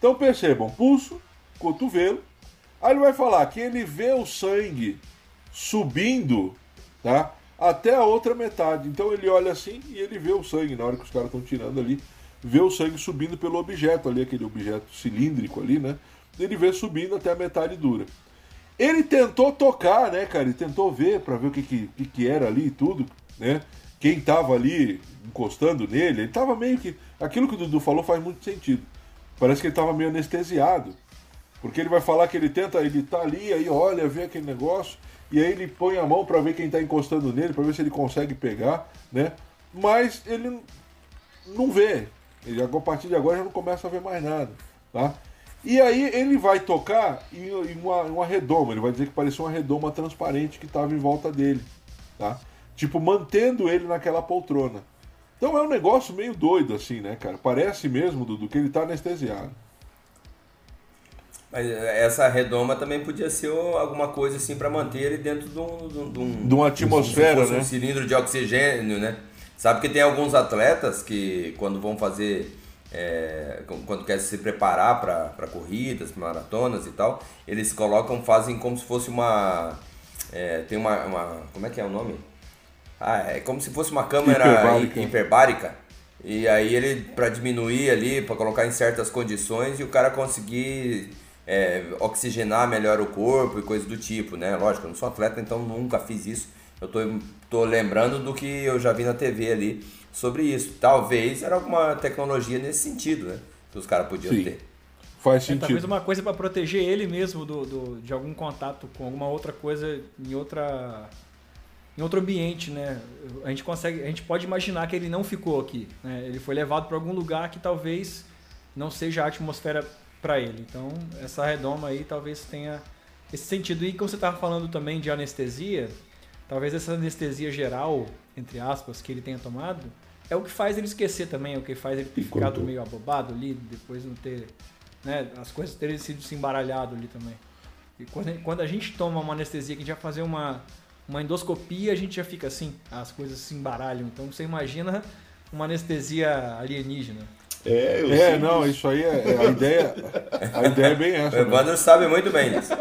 A: Então percebam, pulso, cotovelo. Aí ele vai falar que ele vê o sangue subindo, tá? Até a outra metade. Então ele olha assim e ele vê o sangue na hora que os caras estão tirando ali, vê o sangue subindo pelo objeto ali, aquele objeto cilíndrico ali, né? Ele vê subindo até a metade dura. Ele tentou tocar, né, cara? Ele tentou ver para ver o que, que, que era ali e tudo, né? Quem tava ali encostando nele, ele tava meio que. Aquilo que o Dudu falou faz muito sentido. Parece que ele tava meio anestesiado. Porque ele vai falar que ele tenta, ele tá ali, aí olha, vê aquele negócio, e aí ele põe a mão para ver quem tá encostando nele, para ver se ele consegue pegar, né? Mas ele não vê. Ele, a partir de agora já não começa a ver mais nada, tá? E aí ele vai tocar em uma, uma redoma, ele vai dizer que parecia uma redoma transparente que estava em volta dele, tá? Tipo, mantendo ele naquela poltrona. Então é um negócio meio doido, assim, né, cara? Parece mesmo, do que ele tá anestesiado.
B: Mas essa redoma também podia ser alguma coisa assim para manter ele dentro de um. De, um,
A: de uma atmosfera,
B: né? Um cilindro de oxigênio, né? Sabe que tem alguns atletas que, quando vão fazer é, quando quer se preparar para corridas, maratonas e tal, eles colocam, fazem como se fosse uma. É, tem uma, uma, Como é que é o nome? Ah, é como se fosse uma câmera hiperbárica. hiperbárica e aí ele, para diminuir ali, para colocar em certas condições e o cara conseguir é, oxigenar melhor o corpo e coisas do tipo, né? Lógico, eu não sou atleta, então nunca fiz isso. Eu tô, tô lembrando do que eu já vi na TV ali sobre isso. Talvez era alguma tecnologia nesse sentido, né? Que os caras podiam
A: Sim.
B: ter.
A: Faz
E: É,
A: sentido.
E: talvez uma coisa para proteger ele mesmo do, do- de algum contato com alguma outra coisa em outra em outro ambiente, né? A gente consegue, a gente pode imaginar que ele não ficou aqui, né? Ele foi levado para algum lugar que talvez não seja a atmosfera para ele. Então, essa redoma aí talvez tenha esse sentido. E como você estava falando também de anestesia, talvez essa anestesia geral, entre aspas, que ele tenha tomado, é o que faz ele esquecer também, é o que faz ele ter ficado
A: Enquanto-
E: meio abobado ali, depois não ter né, as coisas terem sido se embaralhado ali também. E quando, quando a gente toma uma anestesia, que a gente vai fazer uma, uma endoscopia, a gente já fica assim, as coisas se embaralham. Então você imagina uma anestesia alienígena.
C: É, eu
A: É,
C: sei
A: não,
C: disso.
A: isso aí é, é a ideia. A ideia é bem
B: O
A: essa. né?
B: Evandro sabe muito bem disso.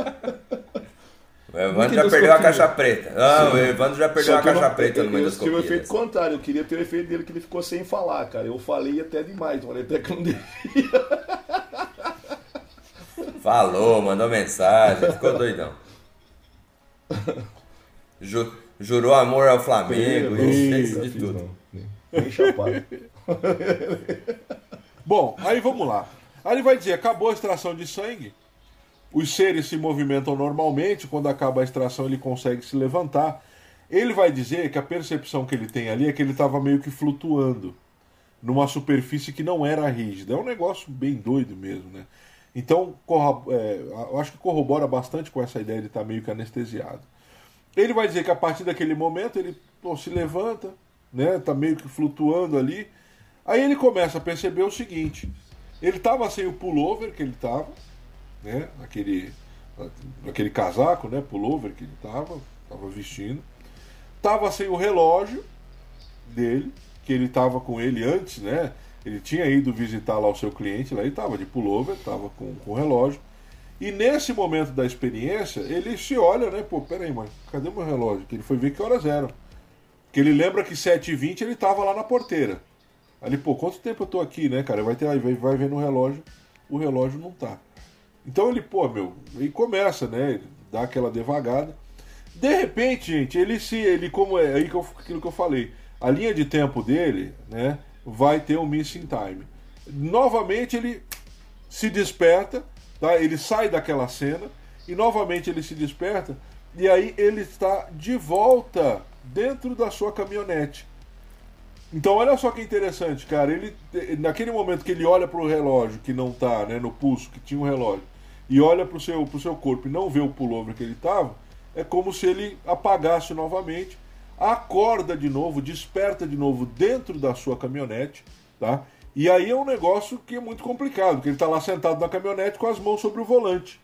B: O Evandro já perdeu a caixa preta. Não, o Evandro já perdeu
C: Só
B: a caixa
C: não-
B: preta
C: eu-
B: numa
C: eu tive o efeito
B: dessa.
C: contrário, eu queria ter o efeito dele que ele ficou sem falar, cara. Eu falei até demais, falei até que não devia.
B: Falou, mandou mensagem, ficou doidão. Ju- jurou amor ao Flamengo, e
C: fiz,
B: de tudo.
C: Nem- chapado.
A: Bom, aí vamos lá. Aí ele vai dizer: acabou a extração de sangue. Os seres se movimentam normalmente. Quando acaba a extração, ele consegue se levantar. Ele vai dizer que a percepção que ele tem ali é que ele estava meio que flutuando numa superfície que não era rígida. É um negócio bem doido mesmo, né? Então, é, eu acho que corrobora bastante com essa ideia de estar meio que anestesiado. Ele vai dizer que a partir daquele momento ele pô, se levanta, né? Tá meio que flutuando ali. Aí ele começa a perceber o seguinte: ele estava sem o pullover que ele estava, né? Aquele, aquele casaco, né? Pullover que ele estava, estava vestindo. Tava sem o relógio dele, que ele estava com ele antes, né? Ele tinha ido visitar lá o seu cliente, lá ele estava de pullover, estava com, com o relógio. E nesse momento da experiência, ele se olha, né? Pô, peraí, mano, cadê meu relógio? Que ele foi ver que horas eram. Que ele lembra que 7h20 ele tava lá na porteira. Ali, pô, quanto tempo eu tô aqui, né, cara? Vai, ter, vai, vai ver no relógio, o relógio não tá. Então ele, pô, meu, e começa, né? Dá aquela devagada. De repente, gente, ele se. Ele, como é aí que eu, aquilo que eu falei, a linha de tempo dele, né? Vai ter um missing time. Novamente ele se desperta, tá? Ele sai daquela cena e novamente ele se desperta e aí ele está de volta dentro da sua caminhonete. Então olha só que interessante, cara. Ele naquele momento que ele olha para o relógio que não tá, né, no pulso que tinha um relógio e olha para o seu seu corpo e não vê o pullover que ele tava, é como se ele apagasse novamente, acorda de novo, desperta de novo dentro da sua caminhonete, tá? E aí é um negócio que é muito complicado, porque ele está lá sentado na caminhonete com as mãos sobre o volante.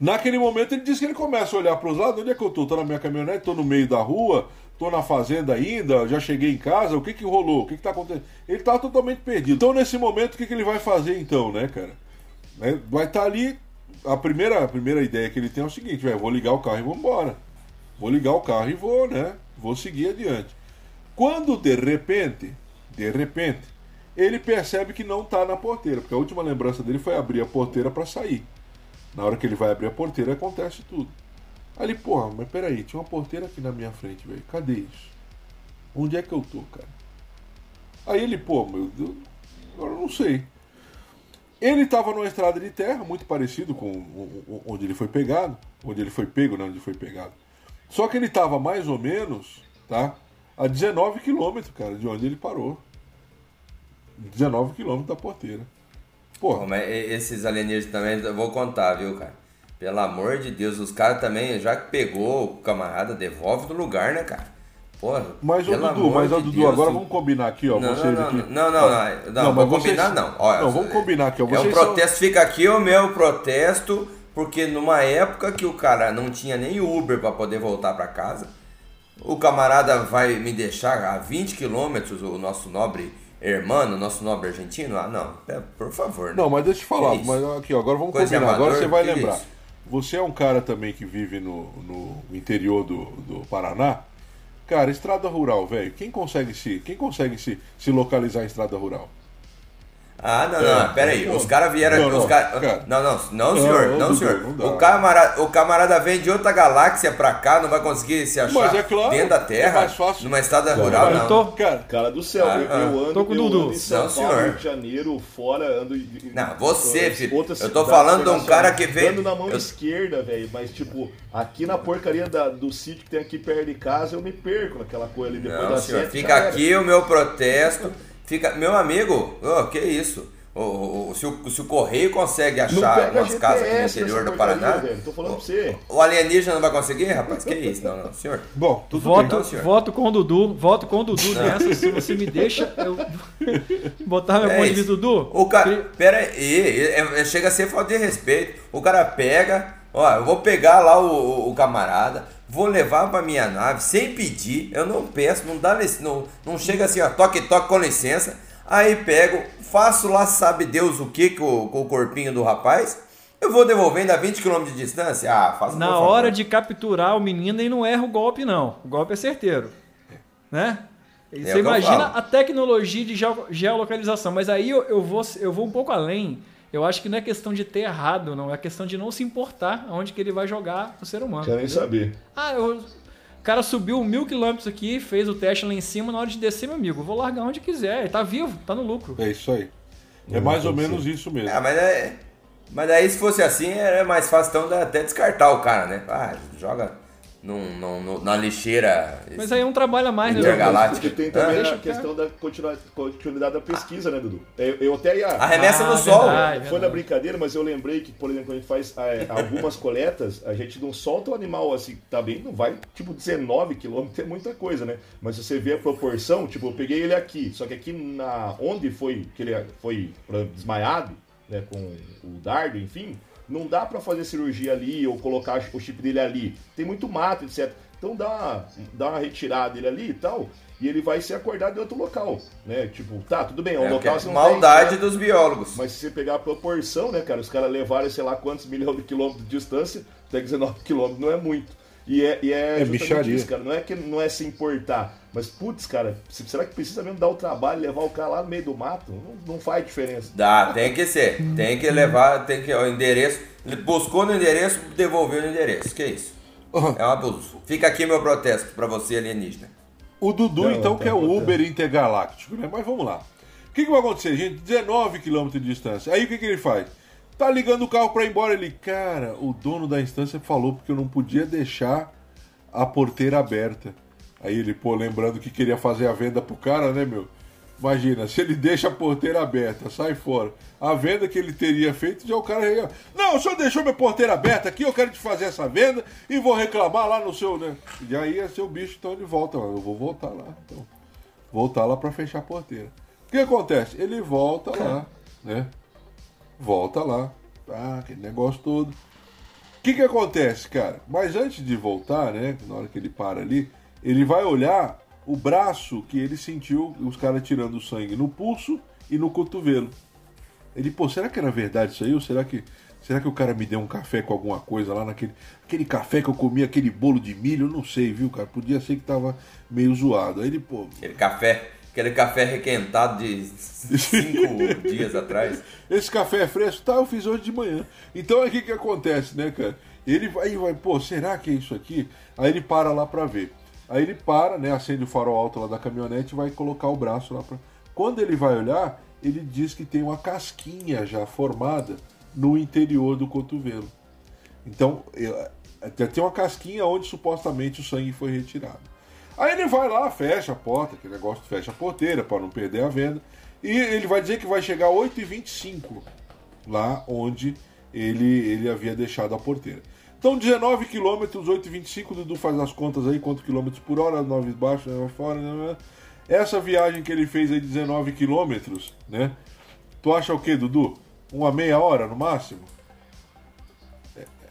A: Naquele momento ele diz que ele começa a olhar para os lados, onde é que eu tô? Tô na minha caminhonete, tô no meio da rua, tô na fazenda ainda, já cheguei em casa, o que que rolou? O que que tá acontecendo? Ele tá totalmente perdido. Então nesse momento o que que ele vai fazer então, né, cara? Né, vai estar tá ali, a primeira, a primeira ideia que ele tem é o seguinte, velho, vou ligar o carro e vou embora. Vou ligar o carro e vou, né, vou seguir adiante. Quando de repente, de repente, ele percebe que não tá na porteira, porque a última lembrança dele foi abrir a porteira para sair. Na hora que ele vai abrir a porteira, acontece tudo. Ali, porra, mas peraí, tinha uma porteira aqui na minha frente, velho. Cadê isso? Onde é que eu tô, cara? Aí ele, pô, meu Deus, agora eu não sei. Ele estava numa estrada de terra, muito parecido com onde ele foi pegado. Onde ele foi pego, não, onde foi pegado. Só que ele estava mais ou menos, tá? A 19 quilômetros, cara, de onde ele parou. 19 quilômetros da porteira.
B: Porra. Mas esses alienígenas também, eu vou contar, viu, cara? Pelo amor de Deus, os caras também, já que pegou o camarada, devolve do lugar, né, cara? Porra,
A: mas o Dudu, mas o Dudu, Deus, agora vamos combinar aqui, ó.
B: Não,
A: vocês
B: não,
A: aqui.
B: Não, não, não, não, não, não combinar não. Olha,
A: não, vamos combinar aqui, ó.
B: Vocês é um protesto, são... fica aqui o meu protesto, porque numa época que o cara não tinha nem Uber para poder voltar para casa, o camarada vai me deixar a 20 quilômetros, o nosso nobre Hermano, nosso nobre argentino? Ah, não. É, por favor. Né?
A: Não, mas deixa eu te falar. Mas aqui, ó, agora vamos Coisa combinar. Amador, agora você vai lembrar. Isso? Você é um cara também que vive no, no interior do, do Paraná. Cara, estrada rural, velho. Quem consegue se, quem consegue se, se localizar em estrada rural?
B: Ah, não, não, é, pera aí. Os caras vieram. Não, os não, cara... cara. não, não, não, senhor, não, não senhor. o, camarada, o camarada vem de outra galáxia pra cá, não vai conseguir se achar é claro, dentro da Terra, é fácil. numa estrada rural, não.
C: Tô, cara, cara do céu, ah, eu, eu, ando,
E: tô com o Dudu.
C: em São não, Paulo, senhor. Rio de Janeiro, fora, ando.
B: Não, você, filho. Eu tô falando de um cara que vem.
C: Ando na mão eu... esquerda, velho, mas tipo, aqui na porcaria da, do sítio que tem aqui perto de casa, eu me perco naquela coisa ali depois
B: não,
C: da
B: senhor, Fica aqui o meu protesto. Fica, meu amigo, oh, que isso? O, o, se, o, se o Correio consegue achar umas casas aqui no interior do Paraná,
C: tô falando pra você.
B: o alienígena não vai conseguir, rapaz? Que isso? Não, não, senhor.
E: Bom, tudo voto, bem, não, senhor. Voto com o Dudu, voto com o Dudu nessa. Se você me deixa eu botar meu é ponto de vista, Dudu.
B: O cara, pera aí, é, é, chega a ser falta de respeito. O cara pega, ó, eu vou pegar lá o, o camarada, vou levar para minha nave sem pedir, eu não peço, não dá, não, não chega assim, ó, toque, toque, com licença. Aí pego, faço lá, sabe Deus o que com, com o corpinho do rapaz. Eu vou devolvendo a 20 km de distância? Ah, faça
E: Na hora de capturar o menino, ele não erra o golpe, não. O golpe é certeiro. Né? É Você imagina a tecnologia de geolocalização. Mas aí eu, eu, vou, eu vou um pouco além. Eu acho que não é questão de ter errado, não. É questão de não se importar onde que ele vai jogar o ser humano.
C: Quero nem saber.
E: Ah, eu, cara subiu mil quilômetros aqui, fez o teste lá em cima, na hora de descer, meu amigo, vou largar onde quiser. Ele tá vivo, tá no lucro.
A: É isso aí. É mais ou menos isso mesmo.
B: É, mas é. Mas daí se fosse assim, era mais fácil então até descartar o cara, né? Ah, joga num, num, na lixeira.
E: Mas aí é um trabalho a mais, né?
C: Intergaláctico. tem também a questão da continuidade da pesquisa, né, Dudu? Eu, eu até ia.
B: Arremessa ah, no sol.
C: Verdade, foi na brincadeira, mas eu lembrei que, por exemplo, quando a gente faz é, algumas coletas, a gente não solta o animal assim, tá bem, não vai, tipo, 19 quilômetros, é muita coisa, né? Mas se você vê a proporção, tipo, eu peguei ele aqui, só que aqui na onde foi que ele foi desmaiado, né, com o dardo, enfim, não dá para fazer cirurgia ali ou colocar o chip dele ali. Tem muito mato, etc. Então dá uma, dá uma retirada dele ali e tal. e ele vai ser acordado em outro local, né? Tipo, tá, tudo bem, é um
B: É,
C: local
B: é
C: assim, não
B: maldade
C: tem-
B: dos biólogos.
C: Mas se você pegar a proporção, né, cara, os caras levaram sei lá quantos milhões de quilômetros de distância, até 19 quilômetros não é muito. E é, e é,
A: É
C: justamente
A: micharia.
C: isso, cara. Não é que não é se importar, mas putz, cara, se- será que precisa mesmo dar o trabalho, levar o cara lá no meio do mato? Não, não faz diferença.
B: Dá, tem que ser. Tem que levar, tem que. O endereço. Ele buscou no endereço, devolveu no endereço. Que isso? É um abuso. Fica aqui meu protesto pra você, alienígena.
A: O Dudu,
C: Não,
A: então, que é o. Uber intergaláctico, né? Mas vamos lá. O que, que vai acontecer, gente? 19 km de distância. Aí o que, que ele faz? Tá ligando o carro pra ir embora. Ele, cara, o dono da instância falou porque eu não podia deixar a porteira aberta. Aí ele, pô, lembrando que queria fazer a venda pro cara, né, meu? Imagina, se ele deixa a porteira aberta, sai fora. A venda que ele teria feito, já o cara. ia- Não, o senhor deixou minha porteira aberta aqui, eu quero te fazer essa venda e vou reclamar lá no seu, né? E aí é seu bicho, então ele volta. Eu vou voltar lá. Então, voltar lá pra fechar a porteira. O que acontece? Ele volta lá, né? Volta lá. Ah, aquele negócio todo. O que que acontece, cara? Mas antes de voltar, né? Na hora que ele para ali, ele vai olhar o braço que ele sentiu os caras tirando sangue no pulso e no cotovelo. Ele, pô, será que era verdade isso aí? Ou será que, será que o cara me deu um café com alguma coisa lá naquele. Aquele café que eu comi, aquele bolo de milho? Eu não sei, viu, cara? Podia ser que tava meio zoado. Aí ele, pô,
B: Aquele café, aquele café requentado de cinco dias atrás.
A: Esse café é fresco? Tá, eu fiz hoje de manhã. Então aí o que, que acontece, né, cara? Ele vai, vai, pô, será que é isso aqui? Aí ele para lá pra ver. Aí ele para, né, acende o farol alto lá da caminhonete e vai colocar o braço lá pra. Quando ele vai olhar, ele diz que tem uma casquinha já formada no interior do cotovelo. Então, até tem uma casquinha onde supostamente o sangue foi retirado. Aí ele vai lá, fecha a porta, aquele negócio fecha a porteira para não perder a venda. E ele vai dizer que vai chegar 8h25 lá onde ele, ele havia deixado a porteira. Então 19 km, 8h25, o Dudu faz as contas aí, quantos quilômetros por hora, 9 baixo, 9 fora. né, né. Essa viagem que ele fez aí, 19 quilômetros, né? Tu acha o que, Dudu? Uma meia hora no máximo?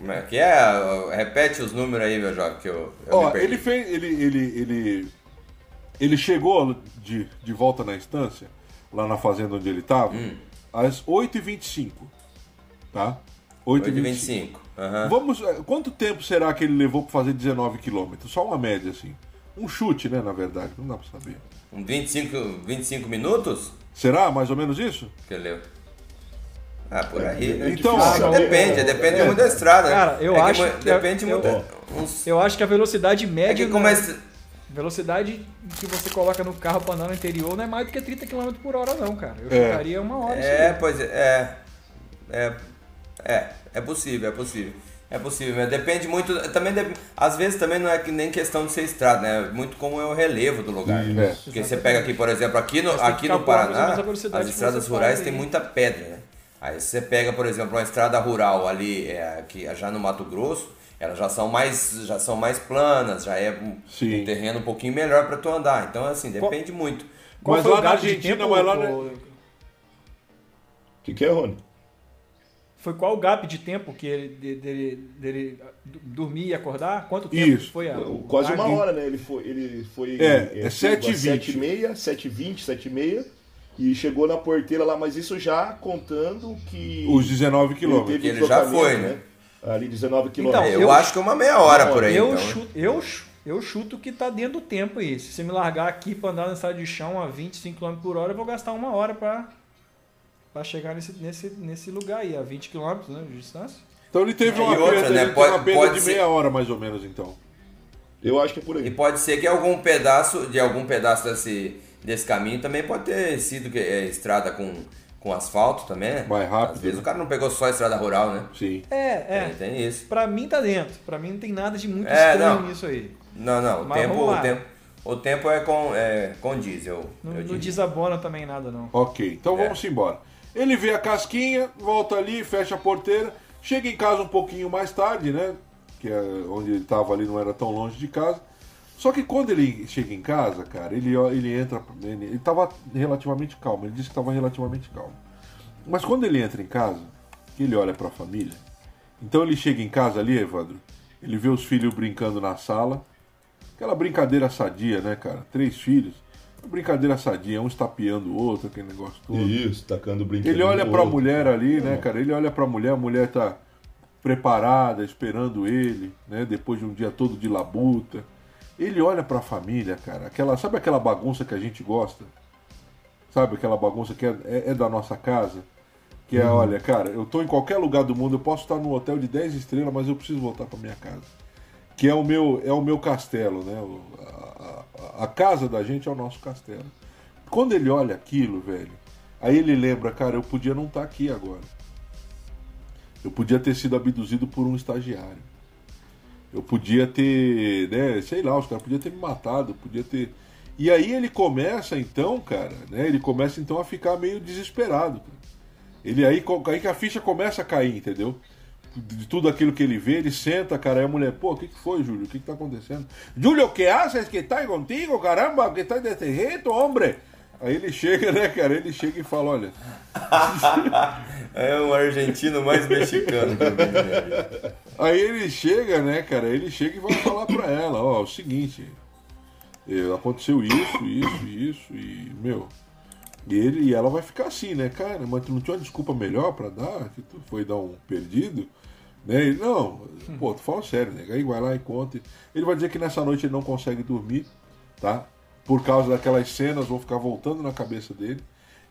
B: Como é que é? Repete os números aí, meu jovem, que eu, eu
A: Ó, ele fez. Ele, ele, ele, ele chegou de, de volta na instância, lá na fazenda onde ele estava,
B: Hum.
A: às 8h25. Tá? 8h25.
B: 8h25. aham.
A: Vamos. eh, Quanto tempo será que ele levou para fazer 19 quilômetros? Só uma média, assim. Um chute, né, na verdade, não dá pra saber.
B: Um 25, 25 minutos?
A: Será mais ou menos isso?
B: Que eu levo. Ah, por aí, né?
A: Então,
C: difícil
A: ah,
C: saber.
B: Depende, depende
C: É.
B: muito da estrada. né?
E: Cara, eu
B: É que
E: acho
B: mu-
E: que-
B: Depende
E: eu-
B: muito.
E: eu-
B: uns-
E: Eu acho que a velocidade
B: É
E: média.
B: que começa.
E: né, Velocidade que você coloca no carro pra andar no interior não é mais do que 30 km por hora, não, cara. Eu
A: É.
E: chutaria uma hora. isso
B: É, pois é. É. É, é possível, é possível. É possível, mas depende muito. Também às vezes também não é que nem questão de ser estrada, né? Muito como é o relevo do lugar. né?
A: É.
B: Porque você pega aqui, por exemplo, aqui no,
E: que
B: aqui no Paraná, as
E: que
B: estradas rurais
E: aí.
B: muita pedra, né? Aí você pega, por exemplo, uma estrada rural ali, é, aqui, já no Mato Grosso, elas já são mais, já são mais planas, já é um, um terreno um pouquinho melhor para tu andar. Então, assim, depende muito.
E: Qual
A: Mas
E: foi
A: lá
E: o
A: na Argentina,
E: tempo,
A: mas lá na-
C: O que, que é, Rony?
E: Foi qual o gap de tempo que ele de- dele, dele dormir e acordar? Quanto tempo
A: Isso.
E: foi a, o
C: Quase
E: gap?
C: uma hora, né? Ele foi. Ele foi
A: É, é 7h20.
C: 7h30, 7h20, 7h30. E chegou na porteira lá, mas isso já contando que.
A: Os 19
C: ele
A: quilômetros.
C: teve
B: Ele já foi, né?
C: Ali 19
E: Então,
C: quilômetros.
B: eu,
E: eu-
B: acho que é uma meia hora por aí.
E: Eu,
B: então, né?
E: chuto, eu, eu chuto que tá dentro do tempo aí. Se você me largar aqui pra andar na estrada de chão a 25 km por hora, eu vou gastar uma hora pra, pra chegar nesse, nesse, nesse lugar aí, a 20 km né, de distância.
A: Então ele teve
B: E
A: uma
B: outra,
A: perda,
B: né,
A: ele
B: pode-
A: teve uma perda
B: pode
A: de
B: ser-
A: meia hora, mais ou menos, então.
C: Eu acho que é por
B: E
C: aí.
B: pode ser que algum pedaço, de algum pedaço desse, desse caminho também pode ter sido que, é, estrada com, com asfalto também, né?
A: Mais rápido,
B: Às vezes
A: né?
B: o cara não pegou só a estrada rural, né?
A: Sim.
E: É, é.
B: Tem, tem isso.
E: Pra mim tá dentro. Pra mim não tem nada de muito
B: É,
E: estranho
B: não.
E: nisso aí.
B: Não, não, o
E: Mas
B: tempo, o tempo, o tempo é com, é, com diesel.
E: Não,
B: eu
E: não desabona também nada, não.
A: Ok, então
B: É.
A: vamos embora. Ele vê a casquinha, volta ali, fecha a porteira, chega em casa um pouquinho mais tarde, né? Que é onde ele estava ali não era tão longe de casa. Só que quando ele chega em casa, cara, ele, ele entra. Ele estava relativamente calmo, ele disse que estava relativamente calmo. Mas quando ele entra em casa, ele olha para a família, então ele chega em casa ali, Evandro, ele vê os filhos brincando na sala, aquela brincadeira sadia, né, cara? Três filhos. Uma brincadeira sadia, um estapeando o outro, aquele negócio todo.
C: Isso, tacando brinquedo.
A: Ele olha pra
C: outro.
A: mulher ali, né, cara? Ele olha pra mulher, a mulher tá preparada, esperando ele, né? Depois de um dia todo de labuta. Ele olha pra família, cara. Aquela, sabe aquela bagunça que a gente gosta? Sabe aquela bagunça que é, é- é da nossa casa? Que é, olha, cara, eu tô em qualquer lugar do mundo, eu posso estar num hotel de 10 estrelas, mas eu preciso voltar pra minha casa. Que é o meu, é o meu castelo, né? A, a- a casa da gente é o nosso castelo. Quando ele olha aquilo, velho, aí ele lembra, cara, eu podia não estar aqui agora. Eu podia ter sido abduzido por um estagiário. Eu podia ter, né, sei lá, os caras podiam ter me matado, podia ter. E aí ele começa então, cara, né? Ele começa então a ficar meio desesperado. cara. Ele aí, aí que a ficha começa a cair, entendeu? De tudo aquilo que ele vê, ele senta, cara, aí a mulher, pô, o que, que foi, Júlio? O que, que tá acontecendo? Júlio, o que haces que tá contigo, caramba? Que tá desse jeito, hombre? Aí ele chega, né, cara? Ele chega e fala, olha,
B: É o argentino mais mexicano.
A: Aí ele chega, né, cara? Ele chega e vai falar pra ela, ó, o seguinte, eh, aconteceu isso, isso, isso, e, meu, e ele e ela vai ficar assim, né, cara, mas tu não tinha uma desculpa melhor pra dar, que tu foi dar um perdido, né? Ele, não, pô, tu fala sério, né? Aí vai lá e conta. Ele vai dizer que nessa noite ele não consegue dormir, tá? Por causa daquelas cenas, vão ficar voltando na cabeça dele.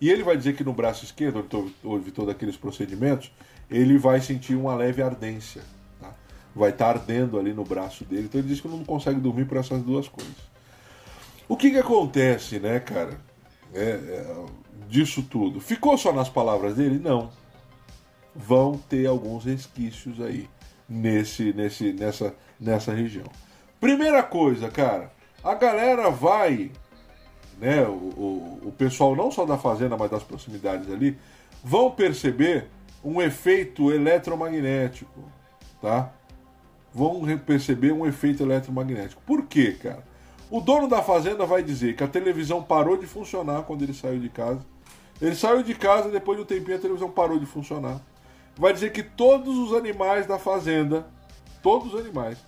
A: E ele vai dizer que no braço esquerdo, onde todos aqueles procedimentos, ele vai sentir uma leve ardência. Tá? Vai estar ardendo ali no braço dele. Então ele diz que não consegue dormir por essas duas coisas. O que que acontece, né, cara? É, é, disso tudo. Ficou só nas palavras dele? Não. Vão ter alguns resquícios aí nesse, nesse, nessa, nessa região. Primeira coisa, cara, a galera vai né, o, o, o pessoal não só da fazenda, mas das proximidades ali, vão perceber um efeito eletromagnético, tá? Vão perceber um efeito eletromagnético. Por quê, cara? O dono da fazenda vai dizer que a televisão parou de funcionar quando ele saiu de casa. Ele saiu de casa, depois de um tempinho a televisão parou de funcionar. Vai dizer que todos os animais da fazenda, todos os animais,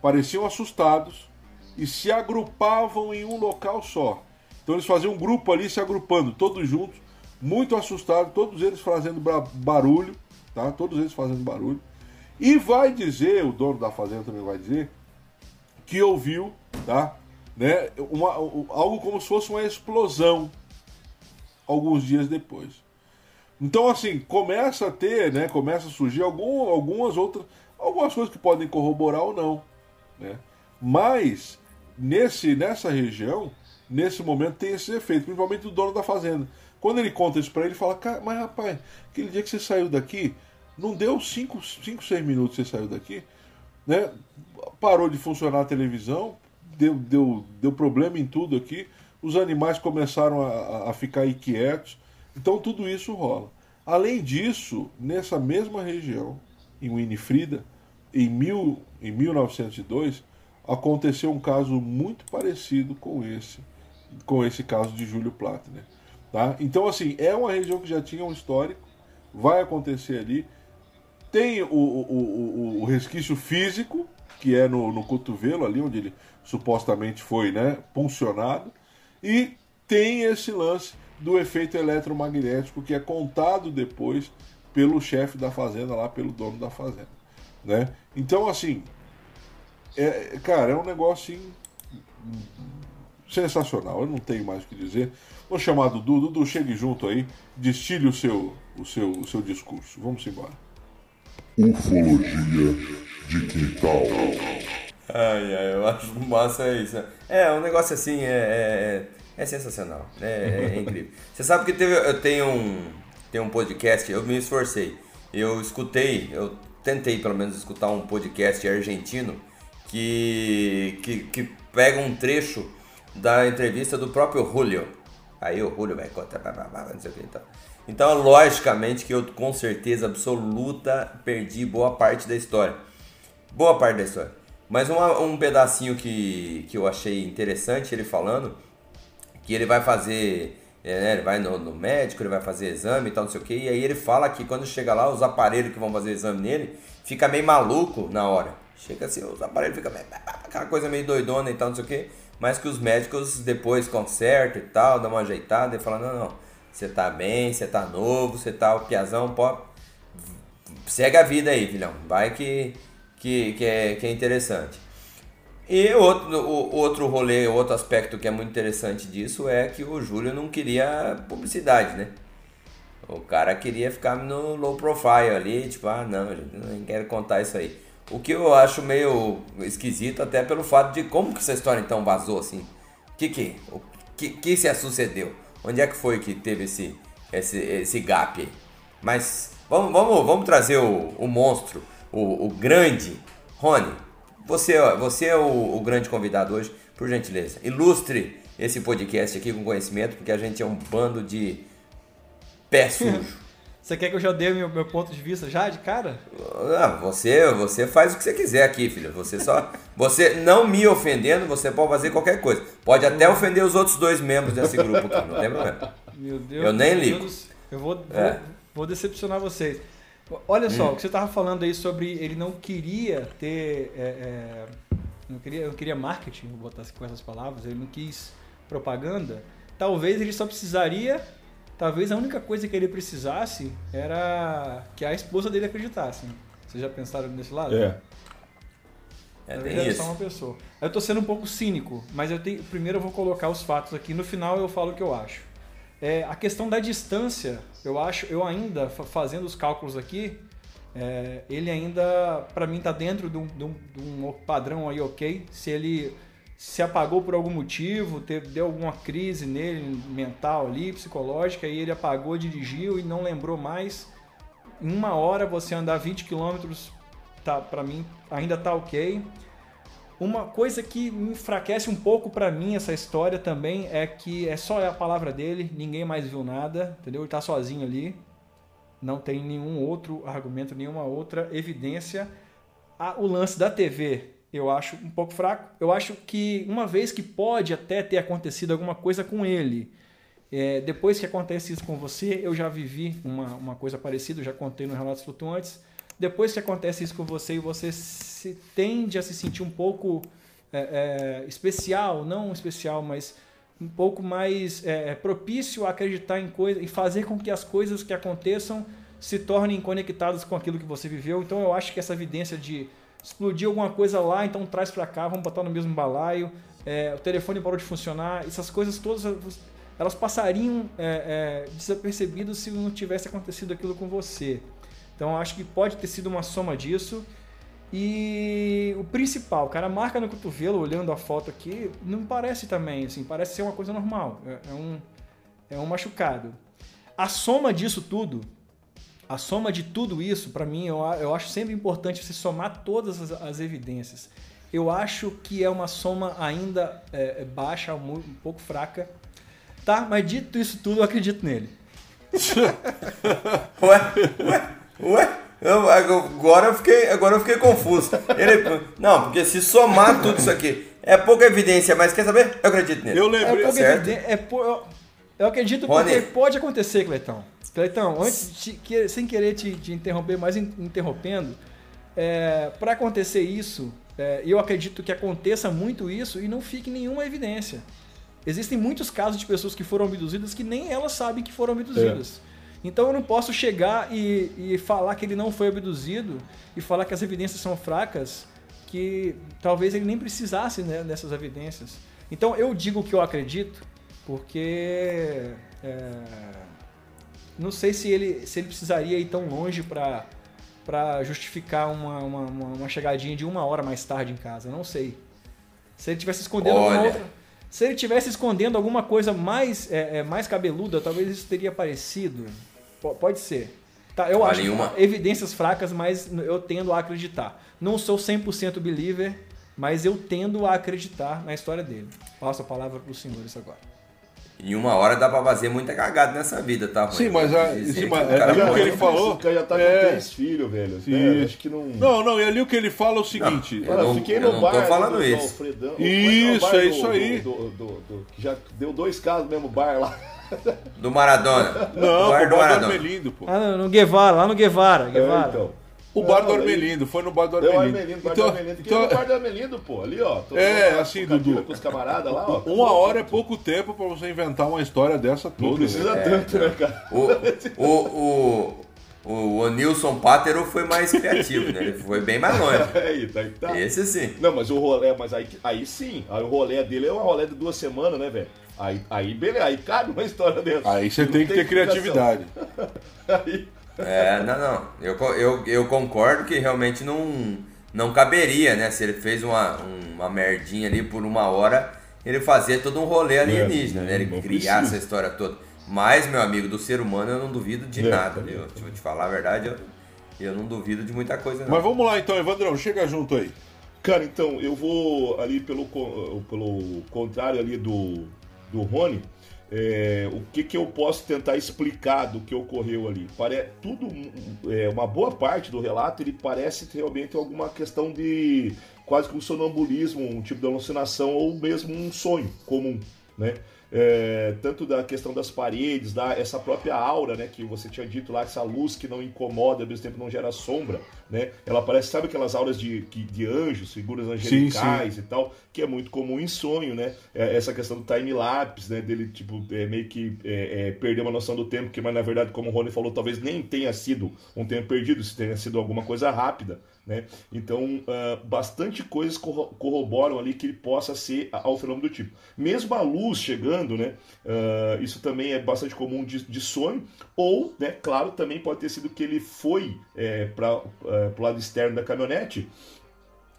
A: pareciam assustados e se agrupavam em um local só. Então eles faziam um grupo ali se agrupando, todos juntos, muito assustados, todos eles fazendo barulho, tá? Todos eles fazendo barulho. E vai dizer, o dono da fazenda também vai dizer, que ouviu, tá? Né? Uma, algo como se fosse uma explosão alguns dias depois. Então, assim, começa a ter, né? Começa a surgir algum, algumas outras. Algumas coisas que podem corroborar ou não. Né? Mas, nesse, nessa região, nesse momento, tem esse efeito, principalmente do dono da fazenda. Quando ele conta isso pra ele, ele fala: "Cara, Mas rapaz, aquele dia que você saiu daqui, não deu 5, 6 minutos que você saiu daqui, né? Parou de funcionar a televisão, deu, deu, deu problema em tudo aqui, os animais começaram a- a ficar inquietos, então tudo isso rola. Além disso, nessa mesma região, em Winifrida, em, mil, em 1902, aconteceu um caso muito parecido com esse, com esse caso de Júlio Plattner. Tá? Então, assim, é uma região que já tinha um histórico, vai acontecer ali. Tem o, o, o, o- o resquício físico, que é no, no cotovelo, ali onde ele supostamente foi né, puncionado, e tem esse lance do efeito eletromagnético que é contado depois pelo chefe da fazenda, lá pelo dono da fazenda. Né? Então, assim, é, cara, é um negócio assim, sensacional. Eu não tenho mais o que dizer. Vou chamar Dudu. Dudu, chegue junto aí, destile o seu, o seu, o seu discurso. Vamos embora.
I: Ufologia de quintal.
B: Ai, ai, eu acho massa isso. né? É, um negócio assim é, é, é sensacional. É, é incrível. Você sabe que teve, eu tenho um, tenho um podcast, eu me esforcei. Eu escutei, eu tentei pelo menos escutar um podcast argentino que, que, que pega um trecho da entrevista do próprio Julio. Aí o Julio vai contar, não sei o que então. Então, logicamente que eu com certeza absoluta perdi boa parte da história. Boa parte da história. Mas uma- um pedacinho que, que eu achei interessante ele falando, que ele vai fazer, é, né, ele vai no, no médico, ele vai fazer exame e tal, não sei o que, e aí ele fala que quando chega lá, os aparelhos que vão fazer exame nele, fica meio maluco na hora. Chega assim, os aparelhos ficam aquela coisa meio doidona e tal, não sei o quê, mas que os médicos depois consertam e tal, dão uma ajeitada e falam, não, não, você tá bem, você tá novo, você tá o piazão, pô, segue a vida aí, filhão, vai que, que, que, é, que é interessante. E outro, o, outro rolê, outro aspecto que é muito interessante disso é que o Júlio não queria publicidade, né? O cara queria ficar no low profile ali, tipo, ah, não, eu não quero contar isso aí. O que eu acho meio esquisito, até pelo fato de como que essa história então vazou assim. Que que, o que, que se sucedeu? Onde é que foi que teve esse, esse, esse gap? Mas vamos, vamos, vamos trazer o, o monstro, o, o grande Rony. Você, você é o, o grande convidado hoje, por gentileza. Ilustre esse podcast aqui com conhecimento, porque a gente é um bando de pé sujo.
E: Você quer que eu já dê meu, meu ponto de vista já de cara?
B: Ah, você, você faz o que você quiser aqui, filho. Você só. Você não me ofendendo, você pode fazer qualquer coisa. Pode até ofender os outros dois membros desse grupo aqui, não tem problema.
E: Meu Deus.
B: Eu nem ligo.
E: Deus, eu vou,
B: É.
E: vou, vou decepcionar vocês. Olha só,
B: Hum.
E: o que você estava falando aí sobre ele não queria ter. é, é, não queria, não queria marketing, vou botar assim com essas palavras, ele não quis propaganda. Talvez ele só precisaria. Talvez a única coisa que ele precisasse era que a esposa dele acreditasse. né? Vocês já pensaram nesse lado?
C: É.
B: É, tem
E: é
B: isso.
E: só uma pessoa. Eu tô sendo um pouco cínico, mas eu tenho, primeiro eu vou colocar os fatos aqui, no final eu falo o que eu acho. É, a questão da distância, eu acho, eu ainda, fa- fazendo os cálculos aqui, é, ele ainda, para mim, tá dentro de um, de um- de um padrão aí ok. Se ele se apagou por algum motivo, teve, deu alguma crise nele, mental ali, psicológica, e ele apagou, dirigiu e não lembrou mais. Em uma hora você andar 20 km, tá, para mim, ainda tá ok. Uma coisa que me enfraquece um pouco pra mim essa história também é que é só a palavra dele, ninguém mais viu nada, entendeu? Ele tá sozinho ali. Não tem nenhum outro argumento, nenhuma outra evidência. O lance da TV eu acho um pouco fraco. Eu acho que uma vez que pode até ter acontecido alguma coisa com ele, é, depois que acontece isso com você, eu já vivi uma, uma coisa parecida, eu já contei no Relatos Flutuantes. Depois que acontece isso com você e você se tende a se sentir um pouco é, é, especial, não especial, mas um pouco mais é, propício a acreditar em coisas e fazer com que as coisas que aconteçam se tornem conectadas com aquilo que você viveu. Então eu acho que essa evidência de explodir alguma coisa lá, então traz pra cá, vamos botar no mesmo balaio, é, o telefone parou de funcionar, essas coisas todas elas passariam é, é, desapercebidas se não tivesse acontecido aquilo com você. Então acho que pode ter sido uma soma disso. E o principal, cara marca no cotovelo, olhando a foto aqui, não parece também, assim, parece ser uma coisa normal. É, é um, é um machucado. A soma disso tudo, a soma de tudo isso, para mim, eu, eu acho sempre importante você somar todas as, as evidências. Eu acho que é uma soma ainda é, é baixa, mu- um pouco fraca. Tá, mas dito isso tudo, eu acredito nele.
B: Ué, ué, ué. Eu- agora, eu fiquei, agora eu fiquei confuso. Ele, não, porque se somar tudo isso aqui é pouca evidência, mas quer saber? Eu acredito nele.
A: Eu
E: É
A: lembrei.
E: pouco
B: certo.
E: eviden- é po- eu, eu acredito
B: Rony.
E: porque pode acontecer, Cleitão. Cleitão, antes de, que- sem querer te, te interromper, mas in- interrompendo, para acontecer isso, é, eu acredito que aconteça muito isso e não fique nenhuma evidência. Existem muitos casos de pessoas que foram abduzidas que nem elas sabem que foram abduzidas. Então eu não posso chegar e, e falar que ele não foi abduzido e falar que as evidências são fracas, que talvez ele nem precisasse né, dessas evidências. Então eu digo que eu acredito, porque é, não sei se ele, se ele precisaria ir tão longe para para justificar uma, uma, uma, chegadinha de uma hora mais tarde em casa. Não sei. Se ele tivesse escondendo alguma
B: Olha.
E: outra. Se ele tivesse escondendo alguma coisa mais, é, é, mais cabeluda, talvez isso teria aparecido. Po- Pode ser. Tá, eu
B: Olha,
E: acho
B: uma-
E: evidências fracas, mas eu tendo a acreditar. Não sou 100% believer, mas eu tendo a acreditar na história dele. Passo a palavra para os senhores agora.
B: Em uma hora dá pra fazer muita cagada nessa vida, tá?
A: Sim, mas a- sim, mas
B: que o cara
A: é- é o que ele falou.
C: O cara já tá com
A: É.
C: três filhos, velho.
A: Sim.
C: né? Acho que não.
A: Não, não, e ali o que ele fala é o seguinte.
B: Eu
C: Olha,
B: não-
C: fiquei
B: eu
C: no
B: não
C: bar
B: tô falando
C: do, do
B: isso.
C: Alfredão.
A: Isso,
C: que
A: é
C: bar
A: isso
C: do-
A: aí.
C: Do, do- do- que já deu dois casos no mesmo bar lá.
B: Do Maradona.
A: Não,
B: Bar
A: o
B: do
A: Maradona
B: Maradona.
A: é lindo, pô.
E: Ah, no, no Guevara, lá no Guevara. Guevara.
C: É, então.
A: O bar do Armelindo, foi no bar do
C: Deu
A: Armelindo.
C: Armelindo, bar
A: Então-
C: do Armelindo.
A: Então-
C: no bar do Armelindo, pô, ali, ó. Tô
A: É,
C: lá,
A: assim, Dudu.
C: Com os camaradas lá, ó.
A: Uma hora é pouco tempo pra você inventar uma história dessa toda.
C: Não precisa
A: né?
C: tanto, né, cara?
B: O, o, o, o, o Nilson Pátero foi mais criativo, né? Ele foi bem mais longe.
C: Aí, tá, aí tá.
B: Esse sim.
C: Não, mas o rolê, mas aí, aí sim. Aí o rolê dele é uma rolê de duas semanas, né, velho? Aí, aí, beleza, aí cabe uma história dessa.
A: Aí você tem que ter
C: explicação.
A: criatividade.
C: Aí,
B: É, não, não. Eu, eu, eu concordo que realmente não, não caberia, né? Se ele fez uma, uma merdinha ali por uma hora, ele fazia todo um rolê alienígena,
C: É,
B: né? Ele criar essa história toda. Mas, meu amigo, do ser humano eu não duvido de
C: É,
B: nada,
C: também.
B: viu? Vou te falar a verdade, eu, eu não duvido de muita coisa, não.
A: Mas vamos lá então, Evandrão, chega junto aí.
C: Cara, então, eu vou ali pelo, pelo contrário ali do, do Rony, é, o que, que eu posso tentar explicar do que ocorreu ali? Pare, tudo, é, uma boa parte do relato, ele parece realmente alguma questão de quase que um sonambulismo, um tipo de alucinação ou mesmo um sonho comum, né? É, tanto da questão das paredes, da essa própria aura, né, que você tinha dito lá, essa luz que não incomoda, ao mesmo tempo não gera sombra, né? Ela parece, sabe aquelas auras de, de anjos, figuras angelicais e tal, que é muito comum em sonho, né? É, essa questão do time lapse, né, dele tipo é, meio que é, é, perder uma noção do tempo, que mas na verdade, como o Rony falou, talvez nem tenha sido um tempo perdido, se tenha sido alguma coisa rápida, né? Então, ah, bastante coisas corro- corroboram ali que ele possa ser ao fenômeno do tipo. Mesmo a luz chegando, né? ah, isso também é bastante comum de, de sonho. Ou, né? Claro, também pode ter sido que ele foi para o lado externo da caminhonete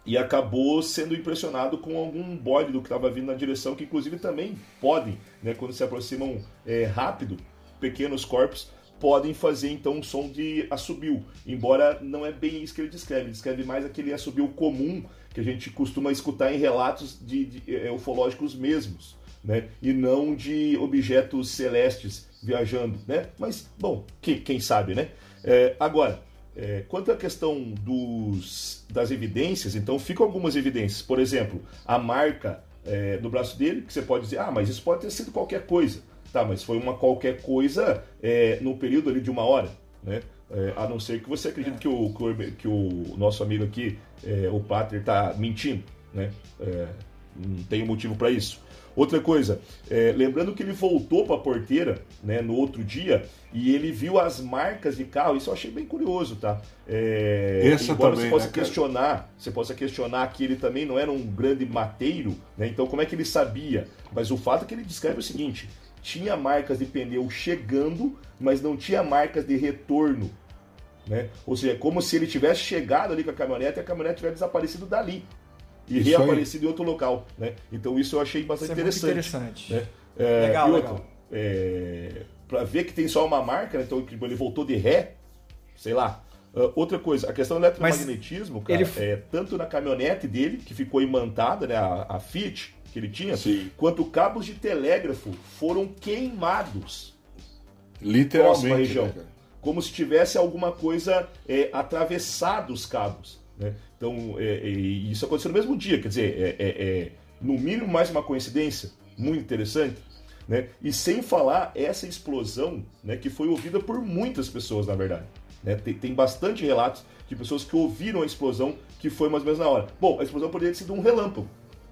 C: e acabou sendo impressionado com algum bode do que estava vindo na direção, que inclusive também podem, né, quando se aproximam é, rápido, pequenos corpos, podem fazer então um som de assobio, embora não é bem isso que ele descreve, ele descreve mais aquele assobio comum que a gente costuma escutar em relatos de, de, é, ufológicos mesmos, né, e não de objetos celestes viajando, né, mas, bom, que, quem sabe, né? É, agora, é, quanto à questão dos, das evidências, então ficam algumas evidências. Por exemplo, a marca é, no braço dele, que você pode dizer, ah, mas isso pode ter sido qualquer coisa. Tá, mas foi uma qualquer coisa é, no período ali de uma hora, né? É, a não ser que você acredite que, o, que o- nosso amigo aqui, é, o Pater, está mentindo, né? É, não tem motivo para isso. Outra coisa, é, lembrando que ele voltou para a porteira né, no outro dia e ele viu as marcas de carro, isso eu achei bem curioso, tá? É,
A: Essa
C: embora
A: também,
C: você possa
A: né, cara?
C: questionar, você possa questionar que ele também não era um grande mateiro, né? Então como é que ele sabia? Mas o fato é que ele descreve o seguinte: tinha marcas de pneu chegando, mas não tinha marcas de retorno. Né? Ou seja, como se ele tivesse chegado ali com a caminhonete e a caminhonete tivesse desaparecido dali e
A: Isso aí.
C: reaparecido em outro local. Né? Então isso eu achei bastante
E: Isso é muito
C: interessante.
E: interessante.
C: né? É,
E: Legal,
C: outra,
E: legal.
C: é, pra ver que tem só uma marca, né? então tipo, ele voltou de ré, sei lá. Ah, outra coisa, a questão do eletromagnetismo, cara,
E: ele-
C: é, tanto na caminhonete dele, que ficou imantada, né, a, a Fiat que ele tinha,
A: Sim.
C: quanto cabos de telégrafo foram queimados próxima
A: Literalmente.
C: região.
A: né,
C: como se tivesse alguma coisa é, atravessado os cabos. Né? Então, é, é, isso aconteceu no mesmo dia, quer dizer, é, é- é, no mínimo mais uma coincidência, muito interessante. Né? E sem falar essa explosão né, que foi ouvida por muitas pessoas, na verdade. né? Tem, tem bastante relatos de pessoas que ouviram a explosão que foi mais ou menos na hora. Bom, a explosão poderia ter sido um relâmpago.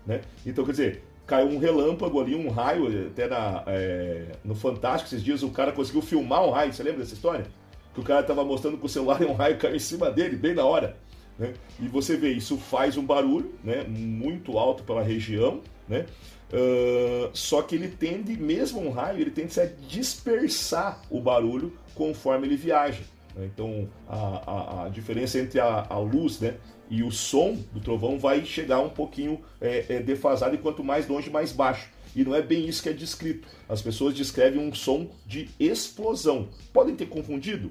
C: Né? Então, quer dizer, caiu um relâmpago ali, um raio, até na, é, no Fantástico esses dias o cara conseguiu filmar um raio, você lembra dessa história? Que o cara tava mostrando com o celular e um raio caiu em cima dele, bem na hora. Né? E você vê, isso faz um barulho né? muito alto pela região, né? Ah, só que ele tende, mesmo um raio, ele tende a dispersar o barulho conforme ele viaja. né? Então a, a- a diferença entre a, a luz né, e o som do trovão vai chegar um pouquinho é, é, defasado, e quanto mais longe, mais baixo. E não é bem isso que é descrito. As pessoas descrevem um som de explosão. Podem ter confundido?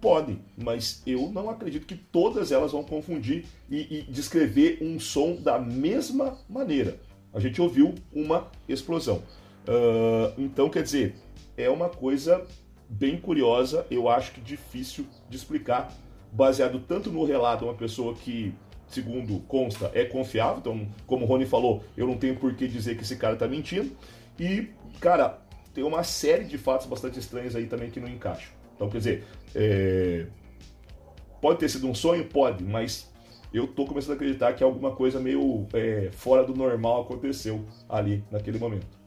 C: Podem, mas eu não acredito que todas elas vão confundir e, e descrever um som da mesma maneira. A gente ouviu uma explosão. Ah, então, quer dizer, é uma coisa bem curiosa, eu acho que difícil de explicar, baseado tanto no relato de uma pessoa que, segundo consta, é confiável. Então, como o Rony falou, eu não tenho por que dizer que esse cara tá mentindo. E, cara, tem uma série de fatos bastante estranhos aí também que não encaixam. Então, quer dizer, é, pode ter sido um sonho? Pode, mas eu tô começando a acreditar que alguma coisa meio é, fora do normal aconteceu ali, naquele momento.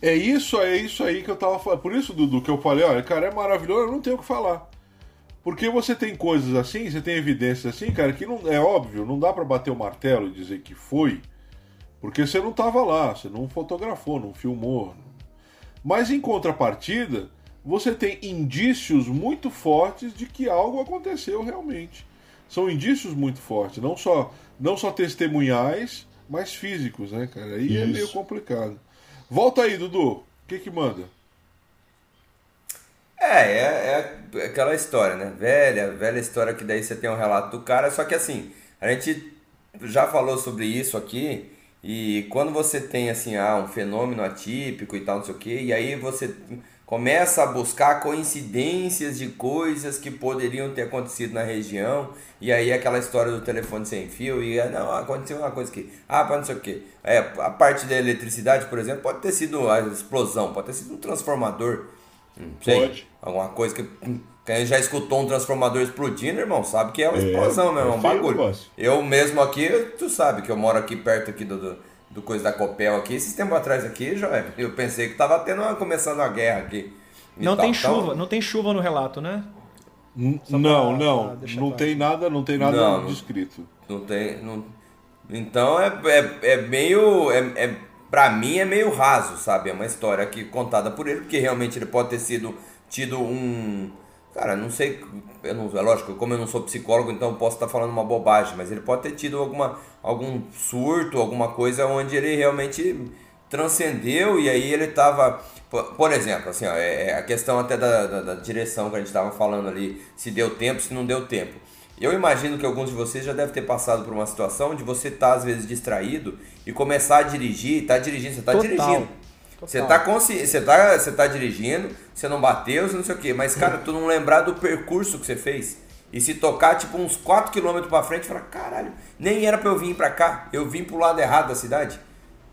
A: É isso, é isso aí que eu tava falando. Por isso, Dudu, que eu falei, olha, cara, é maravilhoso, eu não tenho o que falar. Porque você tem coisas assim, você tem evidências assim, cara, que não é óbvio, não dá para bater o martelo e dizer que foi, porque você não tava lá, você não fotografou, não filmou. Mas em contrapartida, você tem indícios muito fortes de que algo aconteceu realmente. São indícios muito fortes, não só não só testemunhais, mas físicos, né, cara? Aí é
C: Isso.
A: meio complicado. Volta aí, Dudu. O que que manda?
B: É, é, é aquela história, né? Velha, velha história que daí você tem um relato do cara, só que assim, a gente já falou sobre isso aqui, e quando você tem assim, ah, um fenômeno atípico e tal, não sei o quê, e aí você começa a buscar coincidências de coisas que poderiam ter acontecido na região, e aí aquela história do telefone sem fio, e ah, não, aconteceu uma coisa aqui, ah, pode não sei o quê. É, a parte da eletricidade, por exemplo, pode ter sido a explosão, pode ter sido um transformador. Não sei,
C: Pode.
B: Alguma coisa que. Quem já escutou um transformador explodindo, irmão, sabe que é uma explosão mesmo, é
C: é
B: um
C: feio o
B: bagulho. Eu mesmo aqui, tu sabe que eu moro aqui perto aqui do, do, do coisa da Copel aqui. Esses tempos atrás aqui, já, eu pensei que tava tendo uma, começando uma guerra aqui.
E: Não
B: tal.
E: tem
B: Então,
E: chuva, não tem chuva no relato, né?
A: N- não,
E: pra-
A: não,
E: pra deixar
A: não
E: claro.
A: tem nada, não tem nada
B: Não, não.
A: descrito.
B: Não tem. Não... Então é, é, é meio. É, é, pra mim é meio raso, sabe? É uma história aqui contada por ele, porque realmente ele pode ter sido tido um. Cara, não sei. Eu não, é lógico, como eu não sou psicólogo, então posso estar falando uma bobagem, mas ele pode ter tido alguma, algum surto, alguma coisa onde ele realmente transcendeu e aí ele tava. Por, por exemplo, assim, ó, é, é a questão até da, da, da direção que a gente estava falando ali, se deu tempo, se não deu tempo. Eu imagino que alguns de vocês já devem ter passado por uma situação de você estar, às vezes, distraído e começar a dirigir, tá dirigindo, você tá
E: Total.
B: dirigindo. Você tá, consci... você, tá, você tá dirigindo, você não bateu, você não sei o quê, mas, cara, tu não lembrar do percurso que você fez e se tocar, tipo, uns 4km pra frente e falar, caralho, nem era pra eu vir pra cá, eu vim pro lado errado da cidade.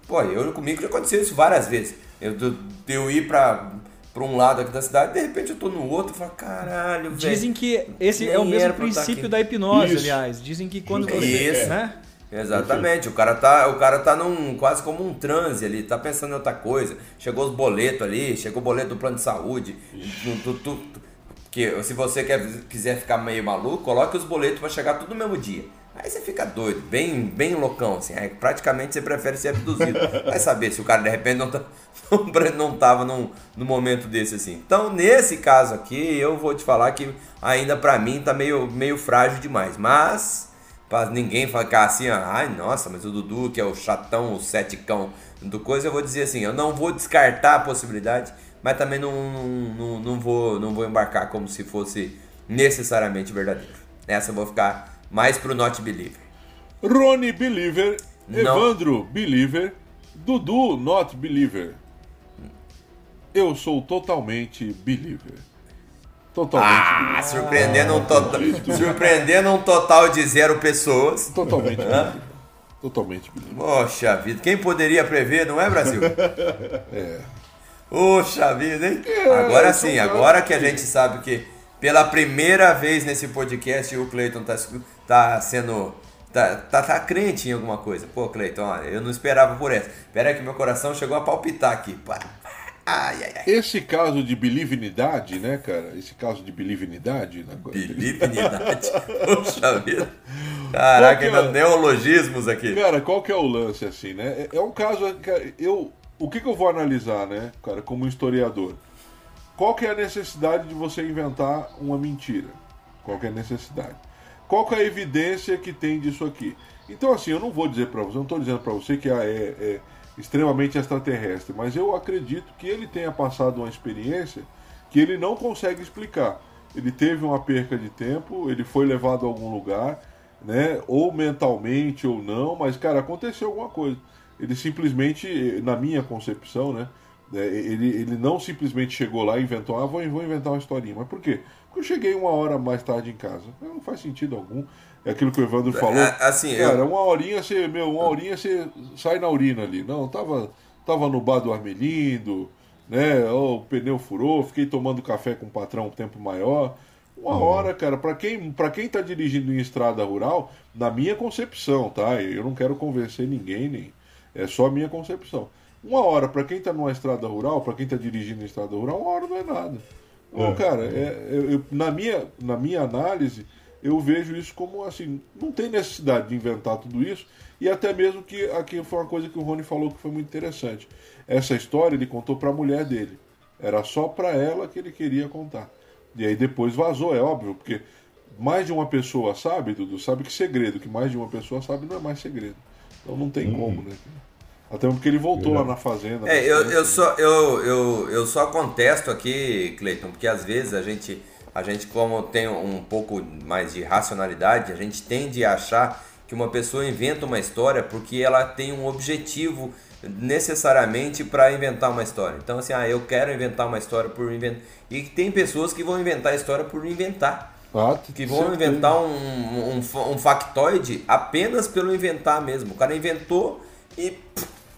B: Pô, eu comigo já aconteceu isso várias vezes. Eu, eu, eu ir pra, pra um lado aqui da cidade, de repente eu tô no outro e falo, caralho, velho.
E: Dizem que esse é o mesmo
B: tá
E: princípio da hipnose,
C: Isso.
E: aliás. Dizem que quando você.
B: Isso.
E: Né?
B: Exatamente, o cara tá, o cara tá num quase como um transe ali, tá pensando em outra coisa. Chegou os boletos ali, chegou o boleto do plano de saúde. Tu, tu, tu- tu- que se você quer, quiser ficar meio maluco, coloque os boletos pra chegar tudo no mesmo dia. Aí você fica doido, bem, bem loucão, assim. Aí praticamente você prefere ser abduzido. Vai saber se o cara de repente não, tá, não tava num, num momento desse assim. Então, nesse caso aqui, eu vou te falar que ainda pra mim tá meio, meio frágil demais. Mas Pra ninguém ficar assim, ó, ai nossa, mas o Dudu que é o chatão, o seticão do coisa, eu vou dizer assim, eu não vou descartar a possibilidade, mas também não, não, não, não vou, não vou embarcar como se fosse necessariamente verdadeiro. Essa eu vou ficar mais pro Not Believer.
A: Rony Believer,
B: Não.
A: Evandro Believer, Dudu Not Believer. Eu sou totalmente Believer. Totalmente
B: Ah, surpreendendo um, total, surpreendendo um total de zero pessoas.
A: believer. Totalmente believer. Totalmente believer.
B: Poxa vida, quem poderia prever, não é Brasil?
A: É.
B: Poxa vida, hein?
A: É,
B: agora sim, agora que a gente sabe que pela primeira vez nesse podcast o Cleiton tá, tá sendo. Tá, tá, tá crente em alguma coisa. Pô, Cleiton, eu não esperava por essa. Pera aí que meu coração chegou a palpitar aqui. Pá. Ai, ai, ai.
A: Esse caso de believinidade, né, cara? Esse caso de believinidade. Na...
B: Bilivinidade. Poxa vida. Caraca, ainda
A: é?
B: neologismos aqui.
A: Cara, qual que é o lance, assim, né? É, é um caso, cara, eu... O que, que eu vou analisar, né, cara, como historiador? Qual que é a necessidade de você inventar uma mentira? Qual que é a necessidade? Qual que é a evidência que tem disso aqui? Então, assim, eu não vou dizer pra você, eu não estou dizendo pra você que ah, é, é extremamente extraterrestre, mas eu acredito que ele tenha passado uma experiência que ele não consegue explicar. Ele teve uma perca de tempo, ele foi levado a algum lugar, né? Ou mentalmente ou não, mas cara, aconteceu alguma coisa. Ele simplesmente, na minha concepção, né? é, Ele, ele não simplesmente chegou lá e inventou, ah, vou, vou inventar uma historinha. Mas por quê? Porque eu cheguei uma hora mais tarde em casa. Não faz sentido algum. É aquilo que o Evandro falou.
B: A- assim, eu-
A: Cara, uma horinha você, meu, uma horinha você sai na urina ali. Não, tava, tava no bar do Armelindo, né? o pneu furou, fiquei tomando café com o patrão um tempo maior. Uma hora, cara, pra quem, pra quem tá dirigindo em estrada rural, na minha concepção, tá? Eu não quero convencer ninguém, nem. É só a minha concepção. Uma hora, pra quem tá numa estrada rural, pra quem tá dirigindo em estrada rural, uma hora não é nada. Não,
C: É.
A: cara, é, eu- eu- na, minha, na minha análise, eu vejo isso como assim, não tem necessidade de inventar tudo isso, e até mesmo que aqui foi uma coisa que o Rony falou que foi muito interessante. Essa história ele contou pra mulher dele. Era só pra ela que ele queria contar. E aí depois vazou, é óbvio, porque mais de uma pessoa sabe, Dudu, sabe que segredo, que mais de uma pessoa sabe não é mais segredo. Então não tem como, né? Até porque ele voltou lá na fazenda.
B: É, eu, eu, só, eu, eu, eu só contesto aqui, Cleiton, porque às vezes a gente, a gente, como tem um pouco mais de racionalidade, a gente tende a achar que uma pessoa inventa uma história porque ela tem um objetivo necessariamente para inventar uma história. Então, assim, ah, eu quero inventar uma história por inventar. E tem pessoas que vão inventar a história por inventar.
A: Ah,
B: Que vão inventar um, um, um factoide apenas pelo inventar mesmo. O cara inventou e,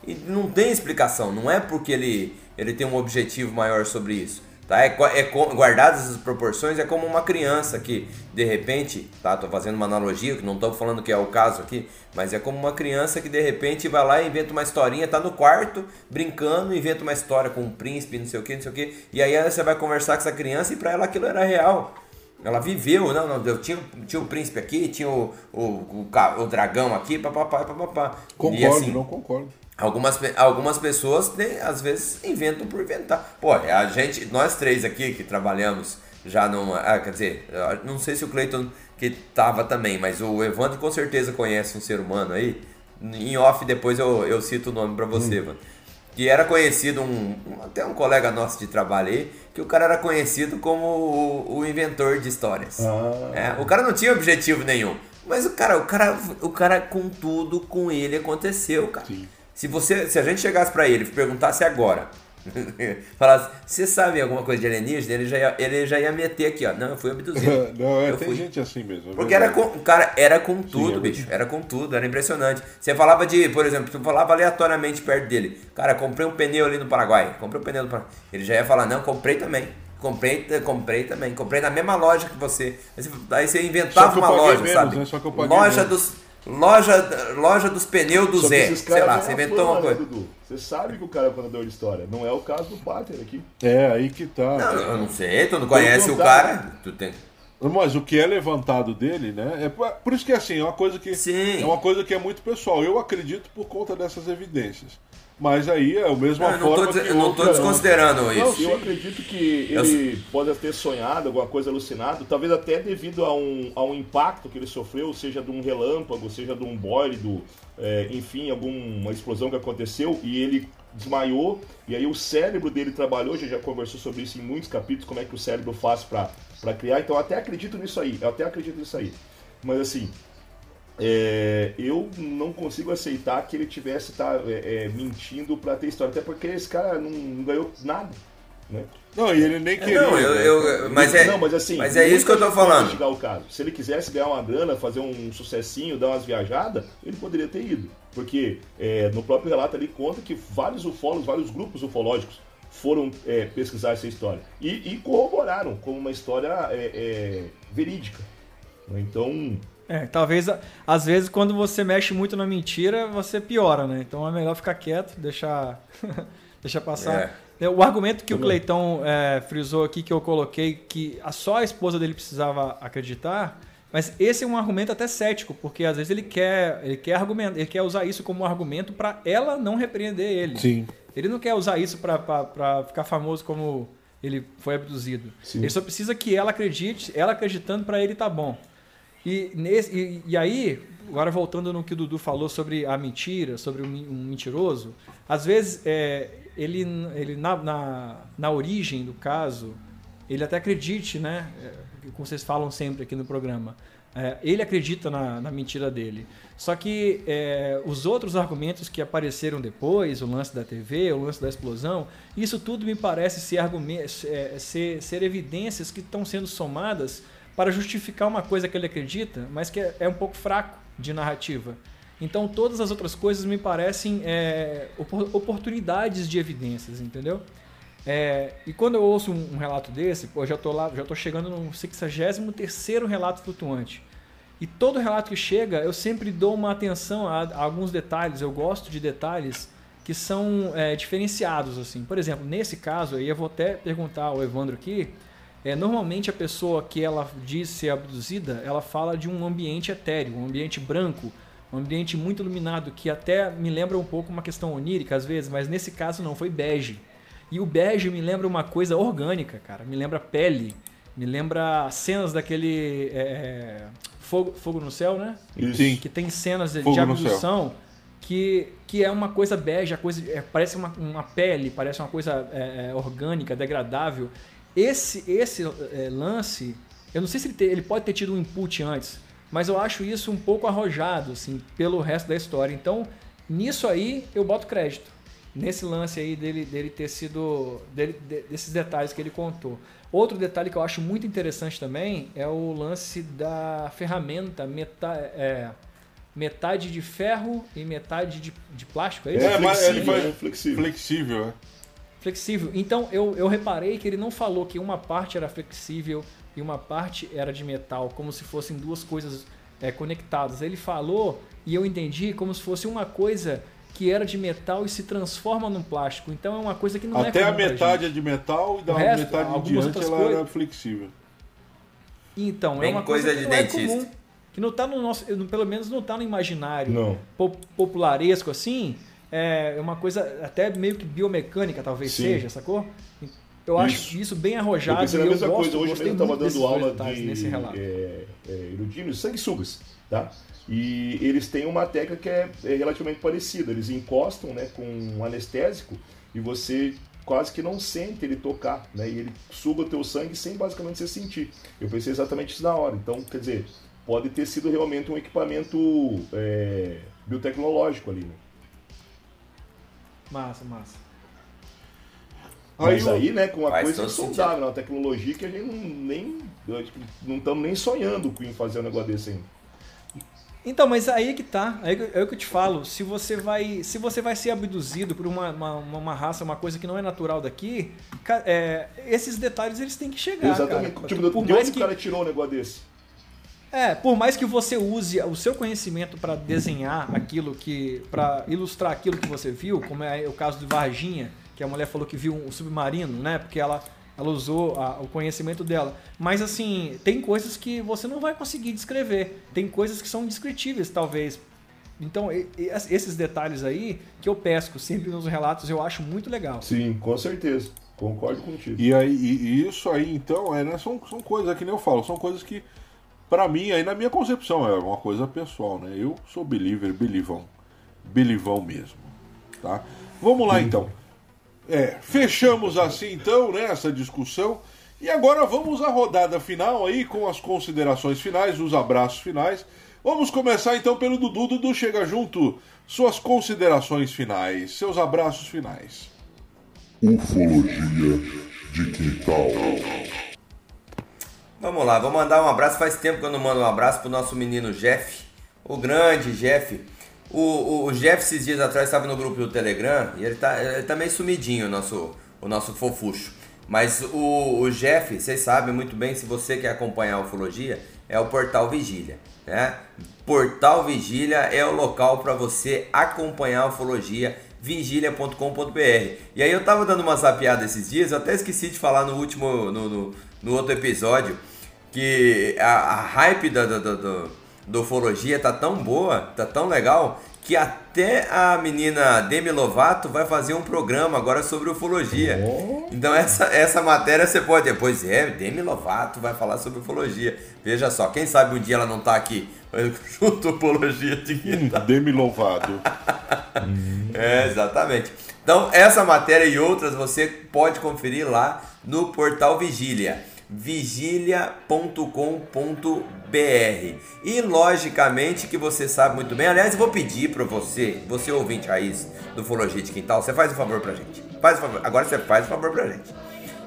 B: e não tem explicação. Não é porque ele, ele tem um objetivo maior sobre isso. Tá? É, é guardadas as proporções, é como uma criança que, de repente, tá? Tô fazendo uma analogia, que não estou falando que é o caso aqui, mas é como uma criança que de repente vai lá e inventa uma historinha, tá no quarto, brincando, inventa uma história com um príncipe, não sei o que, não sei o que, e aí você vai conversar com essa criança e para ela aquilo era real. Ela viveu, não, não, eu tinha, tinha o príncipe aqui, tinha o, o, o, o dragão aqui, papapá, papapá.
A: Concordo,
B: E assim,
A: não concordo.
B: Algumas, algumas pessoas, né, às vezes, inventam por inventar. Pô, é a gente, nós três aqui que trabalhamos já numa. Ah, quer dizer, não sei se o Cleiton que tava também, mas o Evandro com certeza conhece um ser humano aí. Em off depois eu, eu cito o nome pra você, Evandro. Que era conhecido, um, até um colega nosso de trabalho aí, que o cara era conhecido como o, o inventor de histórias. É, o cara não tinha objetivo nenhum. Mas o cara, o cara, o cara com tudo com ele aconteceu, cara. Se você, se a gente chegasse pra ele e perguntasse agora, falasse, você sabe alguma coisa de alienígena? Ele já ia, ele já ia meter aqui, ó. Não, eu fui abduzido.
A: não, é,
B: Eu
A: tem
B: fui.
A: gente assim mesmo. é
B: Porque era
A: verdade.
B: com, o cara era com tudo,
A: é
B: bicho. Era com tudo, era impressionante. Você falava de, por exemplo, você falava aleatoriamente perto dele. Cara, comprei um pneu ali no Paraguai. Comprei um pneu no Paraguai. Ele já ia falar, não, comprei também. Comprei, comprei também. Comprei na mesma loja que você. Aí você, inventava uma loja,
A: menos,
B: sabe?
A: né?
B: Loja
A: menos.
B: dos. Loja, loja dos pneus do
C: Só
B: Zé. Sei lá, você inventou uma
C: né,
B: coisa.
C: Dudu? Você sabe que o cara é contador de história. Não é o caso do Pater aqui.
A: É, aí que tá.
B: Não, eu não sei, tu não conhece o cara? Tu tem.
A: Mas o que é levantado dele, né? É por isso que assim, é uma coisa que
B: Sim.
A: é uma coisa que é muito pessoal. Eu acredito por conta dessas evidências. Mas aí é a mesma
B: Não, eu não tô,
A: forma
B: eu não
A: outra-
B: desconsiderando
A: Não,
B: isso.
C: Eu acredito que
B: Eu
C: ele pode ter sonhado alguma coisa alucinado, talvez até devido a um, a um impacto que ele sofreu, seja de um relâmpago, seja de um bólido, é, enfim, alguma explosão que aconteceu e ele desmaiou e aí o cérebro dele trabalhou, a gente já conversou sobre isso em muitos capítulos, como é que o cérebro faz para criar, então eu até acredito nisso aí, eu até acredito nisso aí. Mas assim, é, eu não consigo aceitar que ele tivesse tá, é, é, mentindo para ter história, até porque esse cara não, não ganhou nada, né?
A: Não, e ele nem queria.
B: Não, eu,
A: né?
B: eu- mas é,
C: não, mas assim,
B: mas é isso que eu tô falando.
C: ao caso. Se ele quisesse ganhar uma grana, fazer um sucessinho, dar umas viajadas, ele poderia ter ido. Porque é, no próprio relato ali conta que vários ufólogos, vários grupos ufológicos foram é, pesquisar essa história. E, e corroboraram como uma história é, é, verídica. Então,
E: É, talvez, às vezes, quando você mexe muito na mentira, você piora, né? Então é melhor ficar quieto, deixar, deixar passar. É, O argumento que o Cleitão é, frisou aqui, que eu coloquei, que só a esposa dele precisava acreditar, mas esse é um argumento até cético, porque às vezes ele quer, ele quer argumentar, ele quer usar isso como um argumento para ela não repreender ele.
A: Sim.
E: Ele não quer usar isso pra ficar famoso como ele foi abduzido. Ele só precisa que ela acredite, ela acreditando pra ele tá bom. E, nesse, e, e aí, agora voltando no que o Dudu falou sobre a mentira, sobre um, men- mentiroso, às vezes é, ele, ele na, na, na origem do caso, ele até acredite, né? é, Como vocês falam sempre aqui no programa. é, ele acredita na, na mentira dele. Só que é, os outros argumentos que apareceram depois, o lance da TV, o lance da explosão, isso tudo me parece ser, é, ser, ser evidências que estão sendo somadas para justificar uma coisa que ele acredita, mas que é, é um pouco fraco de narrativa. Então todas as outras coisas me parecem é, opor- oportunidades de evidências, entendeu? É, e quando eu ouço um, relato desse, pô, já tô lá, já tô chegando no 63º relato flutuante. E todo relato que chega, eu sempre dou uma atenção a, a alguns detalhes. Eu gosto de detalhes que são é, diferenciados assim. Por exemplo, nesse caso aí eu vou até perguntar ao Evandro aqui. É, normalmente a pessoa que ela diz ser abduzida, ela fala de um ambiente etéreo, um ambiente branco, um ambiente muito iluminado que até me lembra um pouco uma questão onírica às vezes, mas nesse caso não foi bege. E o bege me lembra uma coisa orgânica, cara. Me lembra pele, me lembra cenas daquele é, fogo, fogo no céu, né?
A: Sim.
E: Que tem cenas de,
A: Fogo
E: de abdução que, que é uma coisa bege, a coisa, é, parece uma, uma pele, parece uma coisa é, é, orgânica, degradável. Esse, esse é, lance, eu não sei se ele, te- ele pode ter tido um input antes, mas eu acho isso um pouco arrojado, assim, pelo resto da história. Então, nisso aí, eu boto crédito. Nesse lance aí dele, dele ter sido. Dele, de- desses detalhes que ele contou. Outro detalhe que eu acho muito interessante também é o lance da ferramenta meta, é, metade de ferro e metade de, de plástico, é isso?
A: É, mas ele
C: flexível,
A: faz?
C: Flexível.
A: flexível, é.
E: Flexível. Então eu, eu reparei que ele não falou que uma parte era flexível e uma parte era de metal, como se fossem duas coisas é, conectadas. Ele falou e eu entendi como se fosse uma coisa que era de metal e se transforma num plástico. Então é uma coisa que não é
A: Até a metade é de metal e da
E: resto,
A: metade em
E: algumas
A: diante
E: outras
A: ela
E: coisas-
A: era flexível.
E: Então,
B: Bem
E: é uma
B: coisa
E: coisa,
B: de
E: que não é
B: dentista.
E: comum. Que não tá no nosso. Pelo menos não tá no imaginário
C: Não.
E: po- popularesco assim. É uma coisa até meio que biomecânica, talvez
C: Sim.
E: seja, sacou? Eu acho
C: Isso.
E: isso bem
C: Eu
E: arrojado
C: pensei
E: e eu
C: mesma
E: gosto,
C: coisa. Hoje mesmo eu estava dando aula de
E: nesse relato.
C: é, é, sanguessugas, tá? E eles têm uma técnica que é, é relativamente parecida. Eles encostam né, com um anestésico e você quase que não sente ele tocar, né? E ele suga o teu sangue sem basicamente você sentir. Eu pensei exatamente isso na hora. Então, quer dizer, pode ter sido realmente um equipamento é, biotecnológico ali, né?
E: Massa, massa.
C: Mas
A: o-
C: aí, né, com uma coisa insondável, uma tecnologia que a gente não, nem. Não estamos nem sonhando com fazer um negócio desse ainda.
E: Então, mas aí que tá, aí que- é o que eu te falo. Se você vai, se você vai ser abduzido por uma, uma, uma- uma raça, uma coisa que não é natural daqui, é, esses detalhes eles têm que chegar.
C: Exatamente.
E: Cara.
C: Tipo,
E: por
C: de
E: mais
C: onde
E: que,
C: o cara tirou um negócio desse?
E: É, por mais que você use o seu conhecimento para desenhar aquilo que, para ilustrar aquilo que você viu, como é o caso de Varginha, que a mulher falou que viu um submarino, né? Porque ela ela usou a- o conhecimento dela. Mas assim, tem coisas que você não vai conseguir descrever. Tem coisas que são indescritíveis, talvez. Então, e- e esses detalhes aí que eu pesco sempre nos relatos, eu acho muito legal.
C: Sim, com certeza. Concordo contigo.
A: E, aí, e- e isso aí, então, é, né, são, são coisas que nem eu falo, são coisas que, pra mim, aí na minha concepção, é uma coisa pessoal, né? Eu sou believer, belivão. Belivão mesmo. Tá? Vamos lá então. É, fechamos assim então, né, essa discussão. E agora vamos à rodada final aí com as considerações finais, os abraços finais. Vamos começar então pelo Dudu. Dudu chega junto. Suas considerações finais, seus abraços finais.
I: Ufologia de quintal.
B: Vamos lá, vou mandar um abraço. Faz tempo que eu não mando um abraço pro nosso menino Jeff, o grande Jeff. O, o, o Jeff, esses dias atrás, estava no grupo do Telegram e ele tá, ele tá meio sumidinho, o nosso, o nosso fofucho. Mas o, o Jeff, vocês sabem muito bem, se você quer acompanhar a ufologia, é o Portal Vigília. Né? Portal Vigília é o local para você acompanhar a ufologia vigília.com.br. E aí eu tava dando uma zapiada esses dias, eu até esqueci de falar no último, no, no, no outro episódio, que a, a hype da, da, da- ufologia tá tão boa, tá tão legal, que até a menina Demi Lovato vai fazer um programa agora sobre ufologia. Então essa, essa matéria você pode... Pois é, Demi Lovato vai falar sobre ufologia. Veja só, quem sabe um dia ela não tá aqui junto ufologia de quintal.
A: Demi louvado.
B: É, exatamente. Então, essa matéria e outras você pode conferir lá no portal Vigília, vigilia.com.br. E logicamente que você sabe muito bem, aliás, eu vou pedir para você, você ouvinte raiz do Ufologia de Quintal, você faz um favor pra gente. Faz um favor, agora você faz um favor pra gente.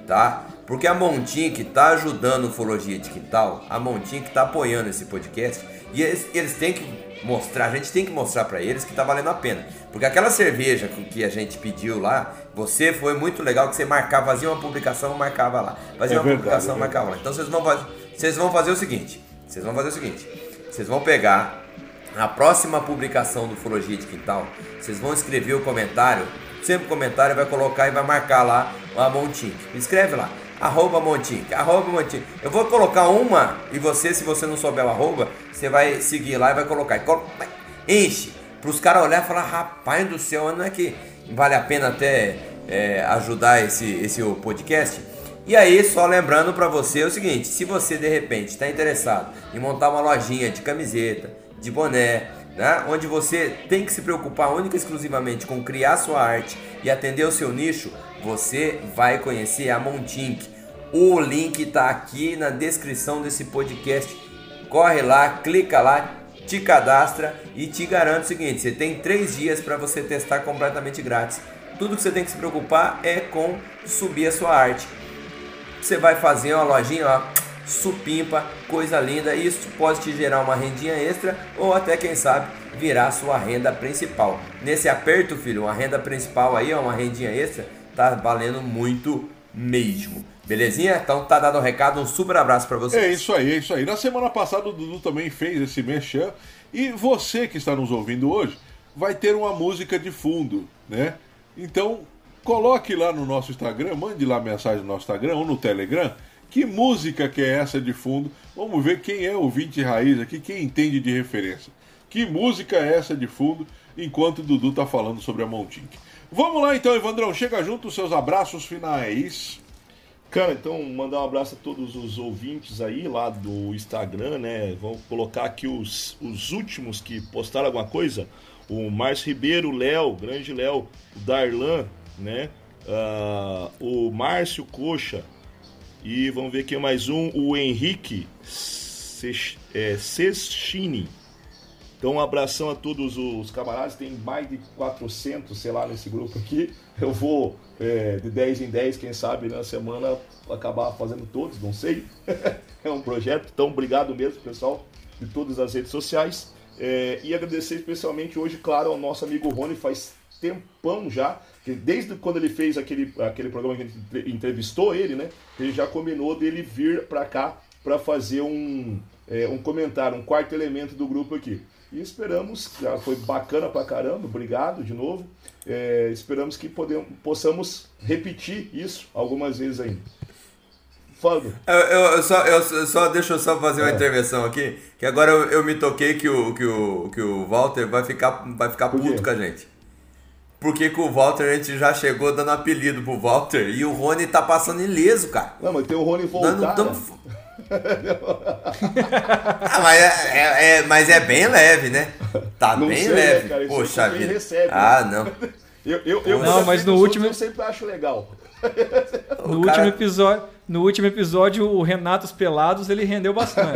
B: Tá? Porque a Montink tá ajudando o Ufologia de Quintal, a Montink tá apoiando esse podcast e eles, eles têm que mostrar, a gente tem que mostrar para eles que tá valendo a pena. Porque aquela cerveja que- que a gente pediu lá, você foi muito legal que você marcava, fazia uma publicação, marcava lá. Fazia
A: É
B: uma
A: verdade,
B: publicação,
A: é
B: marcava lá. Então vocês vão, vocês vão fazer o seguinte, vocês vão fazer o seguinte, vocês vão pegar a próxima publicação do Ufologia de Quintal, vocês vão escrever o comentário, sempre o comentário vai colocar e vai marcar lá a Montink. Escreve lá, arroba Montink, arroba Montink. Eu vou colocar uma e você, se você não souber o arroba, você vai seguir lá e vai colocar. Colo- Enche, para os caras olhar e falar, rapaz do céu, não é que vale a pena até é, ajudar esse, esse podcast? E aí, só lembrando para você o seguinte: se você de repente está interessado em montar uma lojinha de camiseta, de boné, né, onde você tem que se preocupar única e exclusivamente com criar sua arte e atender o seu nicho, você vai conhecer a Montink. O link está aqui na descrição desse podcast. Corre lá, clica lá, te cadastra e te garanto o seguinte: você tem três dias para você testar completamente grátis. Tudo que você tem que se preocupar é com subir a sua arte você vai fazer uma lojinha, ó, supimpa, coisa linda. Isso pode te gerar uma rendinha extra ou até, quem sabe, virar sua renda principal. Nesse aperto, filho, uma renda principal aí, ó, uma rendinha extra, tá valendo muito mesmo. Belezinha? Então tá dado o recado, um super abraço pra vocês.
A: É isso aí, é isso aí. Na semana passada o Dudu também fez esse mexão. E você que está nos ouvindo hoje vai ter uma música de fundo, né? Então, coloque lá no nosso Instagram, mande lá mensagem no nosso Instagram ou no Telegram. Que música que é essa de fundo? Vamos ver quem é o 20 raiz aqui, quem entende de referência. Que música é essa de fundo enquanto o Dudu tá falando sobre a Montink. Vamos lá então, Evandrão, chega junto os seus abraços finais.
C: Cara, então mandar um abraço a todos os ouvintes aí lá do Instagram, né? Vou colocar aqui os, os últimos que postaram alguma coisa. O Márcio Ribeiro, o Léo, grande Léo, o Darlan, né? Ah, o Márcio Coxa. E vamos ver aqui mais um, o Henrique é, Sestini. Então, um abração a todos os camaradas. Tem mais de 400, sei lá, nesse grupo aqui. Eu vou é, de 10 em 10, quem sabe, na semana acabar fazendo todos, não sei. é um projeto. Então, obrigado mesmo, pessoal, de todas as redes sociais. É, e agradecer especialmente hoje, claro, ao nosso amigo Rony. Faz tempão já, desde quando ele fez aquele, aquele programa que a gente entre- entrevistou ele, né? Ele já combinou dele vir pra cá para fazer um, é, um comentário, um quarto elemento do grupo aqui. E esperamos, já foi bacana pra caramba, obrigado de novo. É, esperamos que podemos, possamos repetir isso algumas vezes ainda. Fábio,
B: Eu, eu- eu só, eu só deixa eu só fazer uma intervenção aqui, que agora eu, eu me toquei que o, que o, que o Walter vai ficar, vai ficar puto com a gente. Porque com o Walter a gente já chegou dando apelido pro Walter e o Rony tá passando ileso, cara.
C: não, mas tem o Rony
B: Nós
C: voltar.
B: não.
C: Né?
B: ah, mas, é, é- é- mas é bem leve, né? Tá
C: Não
B: bem
C: sei, né,
B: leve.
C: cara?
B: Poxa vida.
C: recebe,
B: ah, não.
C: Eu, eu, eu,
E: Não, mas
C: sempre
E: no último-
C: Eu sempre acho legal.
E: No,
B: cara-
E: último episódio, no último episódio, o Renatos Pelados, ele rendeu bastante.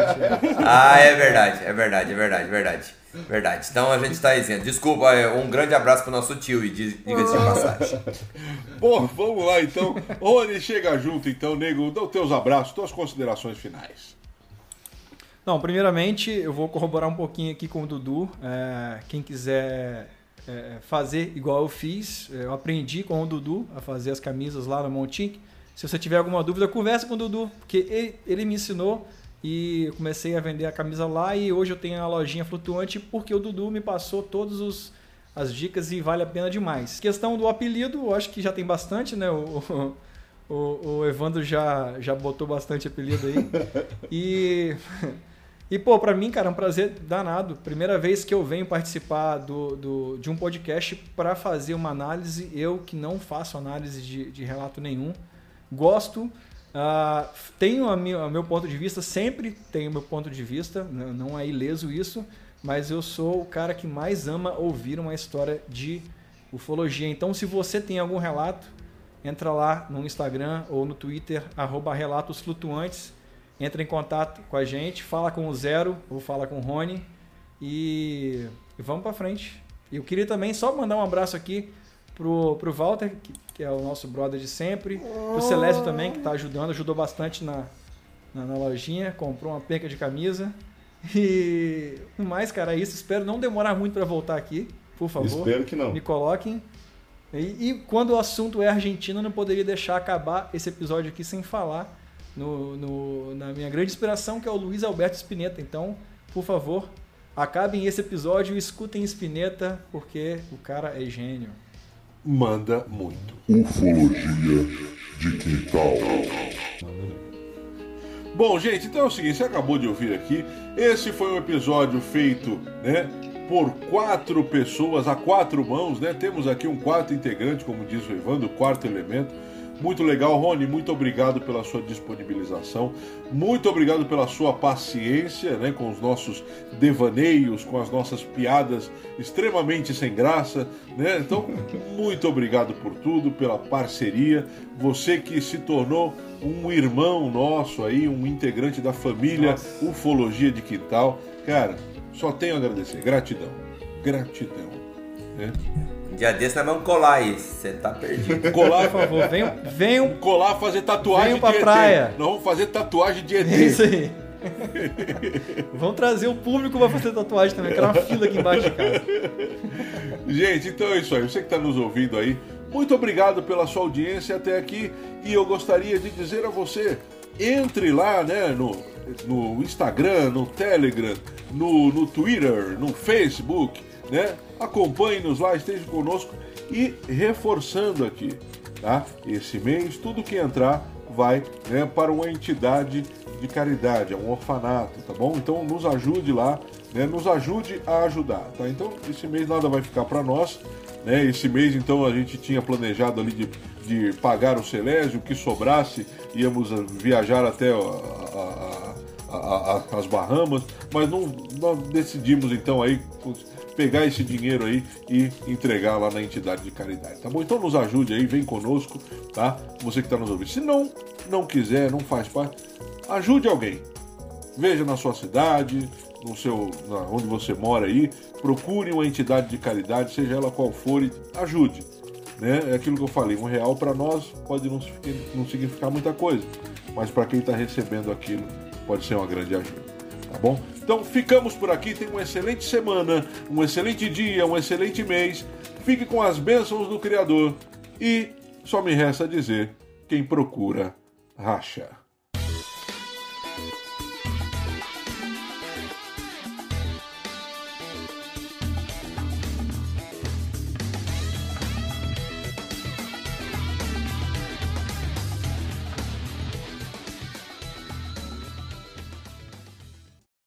B: Ah, é verdade, é verdade, é verdade, é verdade. Verdade. Então a gente tá dizendo. Desculpa, é, um grande abraço pro nosso tio e diga-se de passagem.
A: Bom, vamos lá então. Rony, chega junto então, nego. Dá os teus abraços, tuas considerações finais.
E: Não, primeiramente eu vou corroborar um pouquinho aqui com o Dudu. É, quem quiser é, fazer igual eu fiz, é, eu aprendi com o Dudu a fazer as camisas lá no Montink. Se você tiver alguma dúvida, conversa com o Dudu, porque ele, ele me ensinou e comecei a vender a camisa lá e hoje eu tenho a lojinha flutuante porque o Dudu me passou todas os, as dicas e vale a pena demais. Questão do apelido, eu acho que já tem bastante, né? O, o, o Evandro já, já botou bastante apelido aí. E e, pô, pra mim, cara, é um prazer danado. Primeira vez que eu venho participar do, do- de um podcast pra fazer uma análise. Eu que não faço análise de, de relato nenhum. Gosto. Ah, tenho a minha- o meu ponto de vista, sempre tenho meu ponto de vista. n- Não é ileso isso. Mas eu sou o cara que mais ama ouvir uma história de ufologia. Então, se você tem algum relato, entra lá no Instagram ou no Twitter, arroba Relatos Flutuantes. Entra em contato com a gente, fala com o Zero ou fala com o Rony e, e vamos pra frente. Eu queria também só mandar um abraço aqui pro, pro Walter, que, que é o nosso brother de sempre, pro Celésio também, que tá ajudando, ajudou bastante na, na, na lojinha, comprou uma penca de camisa. E no mais, cara, é isso. Espero não demorar muito para voltar aqui, por favor.
C: Espero que não.
E: Me coloquem. E, e quando o assunto é Argentina, eu não poderia deixar acabar esse episódio aqui sem falar no, no- na minha grande inspiração, que é o Luiz Alberto Spinetta. Então, por favor, acabem esse episódio e escutem Spinetta, porque o cara é gênio.
A: Manda muito.
I: Ufologia de quintal.
A: Bom, gente, então é o seguinte, você acabou de ouvir aqui. Esse foi um episódio feito, né, por quatro pessoas, a quatro mãos, né? Temos aqui um quarto integrante, como diz o Evandro, o quarto elemento. Muito legal, Rony, muito obrigado pela sua disponibilização. Muito obrigado pela sua paciência, né, com os nossos devaneios, com as nossas piadas extremamente sem graça, né? Então, muito obrigado por tudo, pela parceria. Você que se tornou um irmão nosso aí, um integrante da família Ufologia de Quintal. Cara, só tenho a agradecer. Gratidão. Gratidão. né?
B: Dia desse nós vamos colar aí. Você tá perdido.
A: Colar,
E: Por favor, venham, venham
A: colar, fazer tatuagem
E: Venham pra
A: de ET.
E: praia.
A: Nós vamos fazer tatuagem de ET.
E: É isso aí. Vão trazer o público pra fazer tatuagem também, que era uma fila aqui embaixo de casa.
A: Gente, então é isso aí. Você que está nos ouvindo aí, muito obrigado pela sua audiência até aqui. E eu gostaria de dizer a você: entre lá, né, no, no Instagram, no Telegram, no, no Twitter, no Facebook, né? Acompanhe-nos lá, esteja conosco e reforçando aqui, tá? Esse mês, tudo que entrar vai né, para uma entidade de caridade, é um orfanato, tá bom? Então nos ajude lá, né? Nos ajude a ajudar, tá? Então esse mês nada vai ficar para nós, né? Esse mês então a gente tinha planejado ali de, de pagar o Celésio, o que sobrasse íamos viajar até a- a- a- as Bahamas, mas não, nós decidimos então aí pegar esse dinheiro aí e entregar lá na entidade de caridade, tá bom? Então nos ajude aí, vem conosco, tá? Você que está nos ouvindo. Se não, não quiser, não faz parte, ajude alguém. Veja na sua cidade, no seu, na- onde você mora aí, procure uma entidade de caridade, seja ela qual for, e ajude. Né? É aquilo que eu falei, um real para nós pode não, não significar muita coisa, mas para quem está recebendo aquilo pode ser uma grande ajuda. Tá bom? Então ficamos por aqui, tenha uma excelente semana, um excelente dia, um excelente mês. Fique com as bênçãos do Criador e só me resta dizer: quem procura, racha.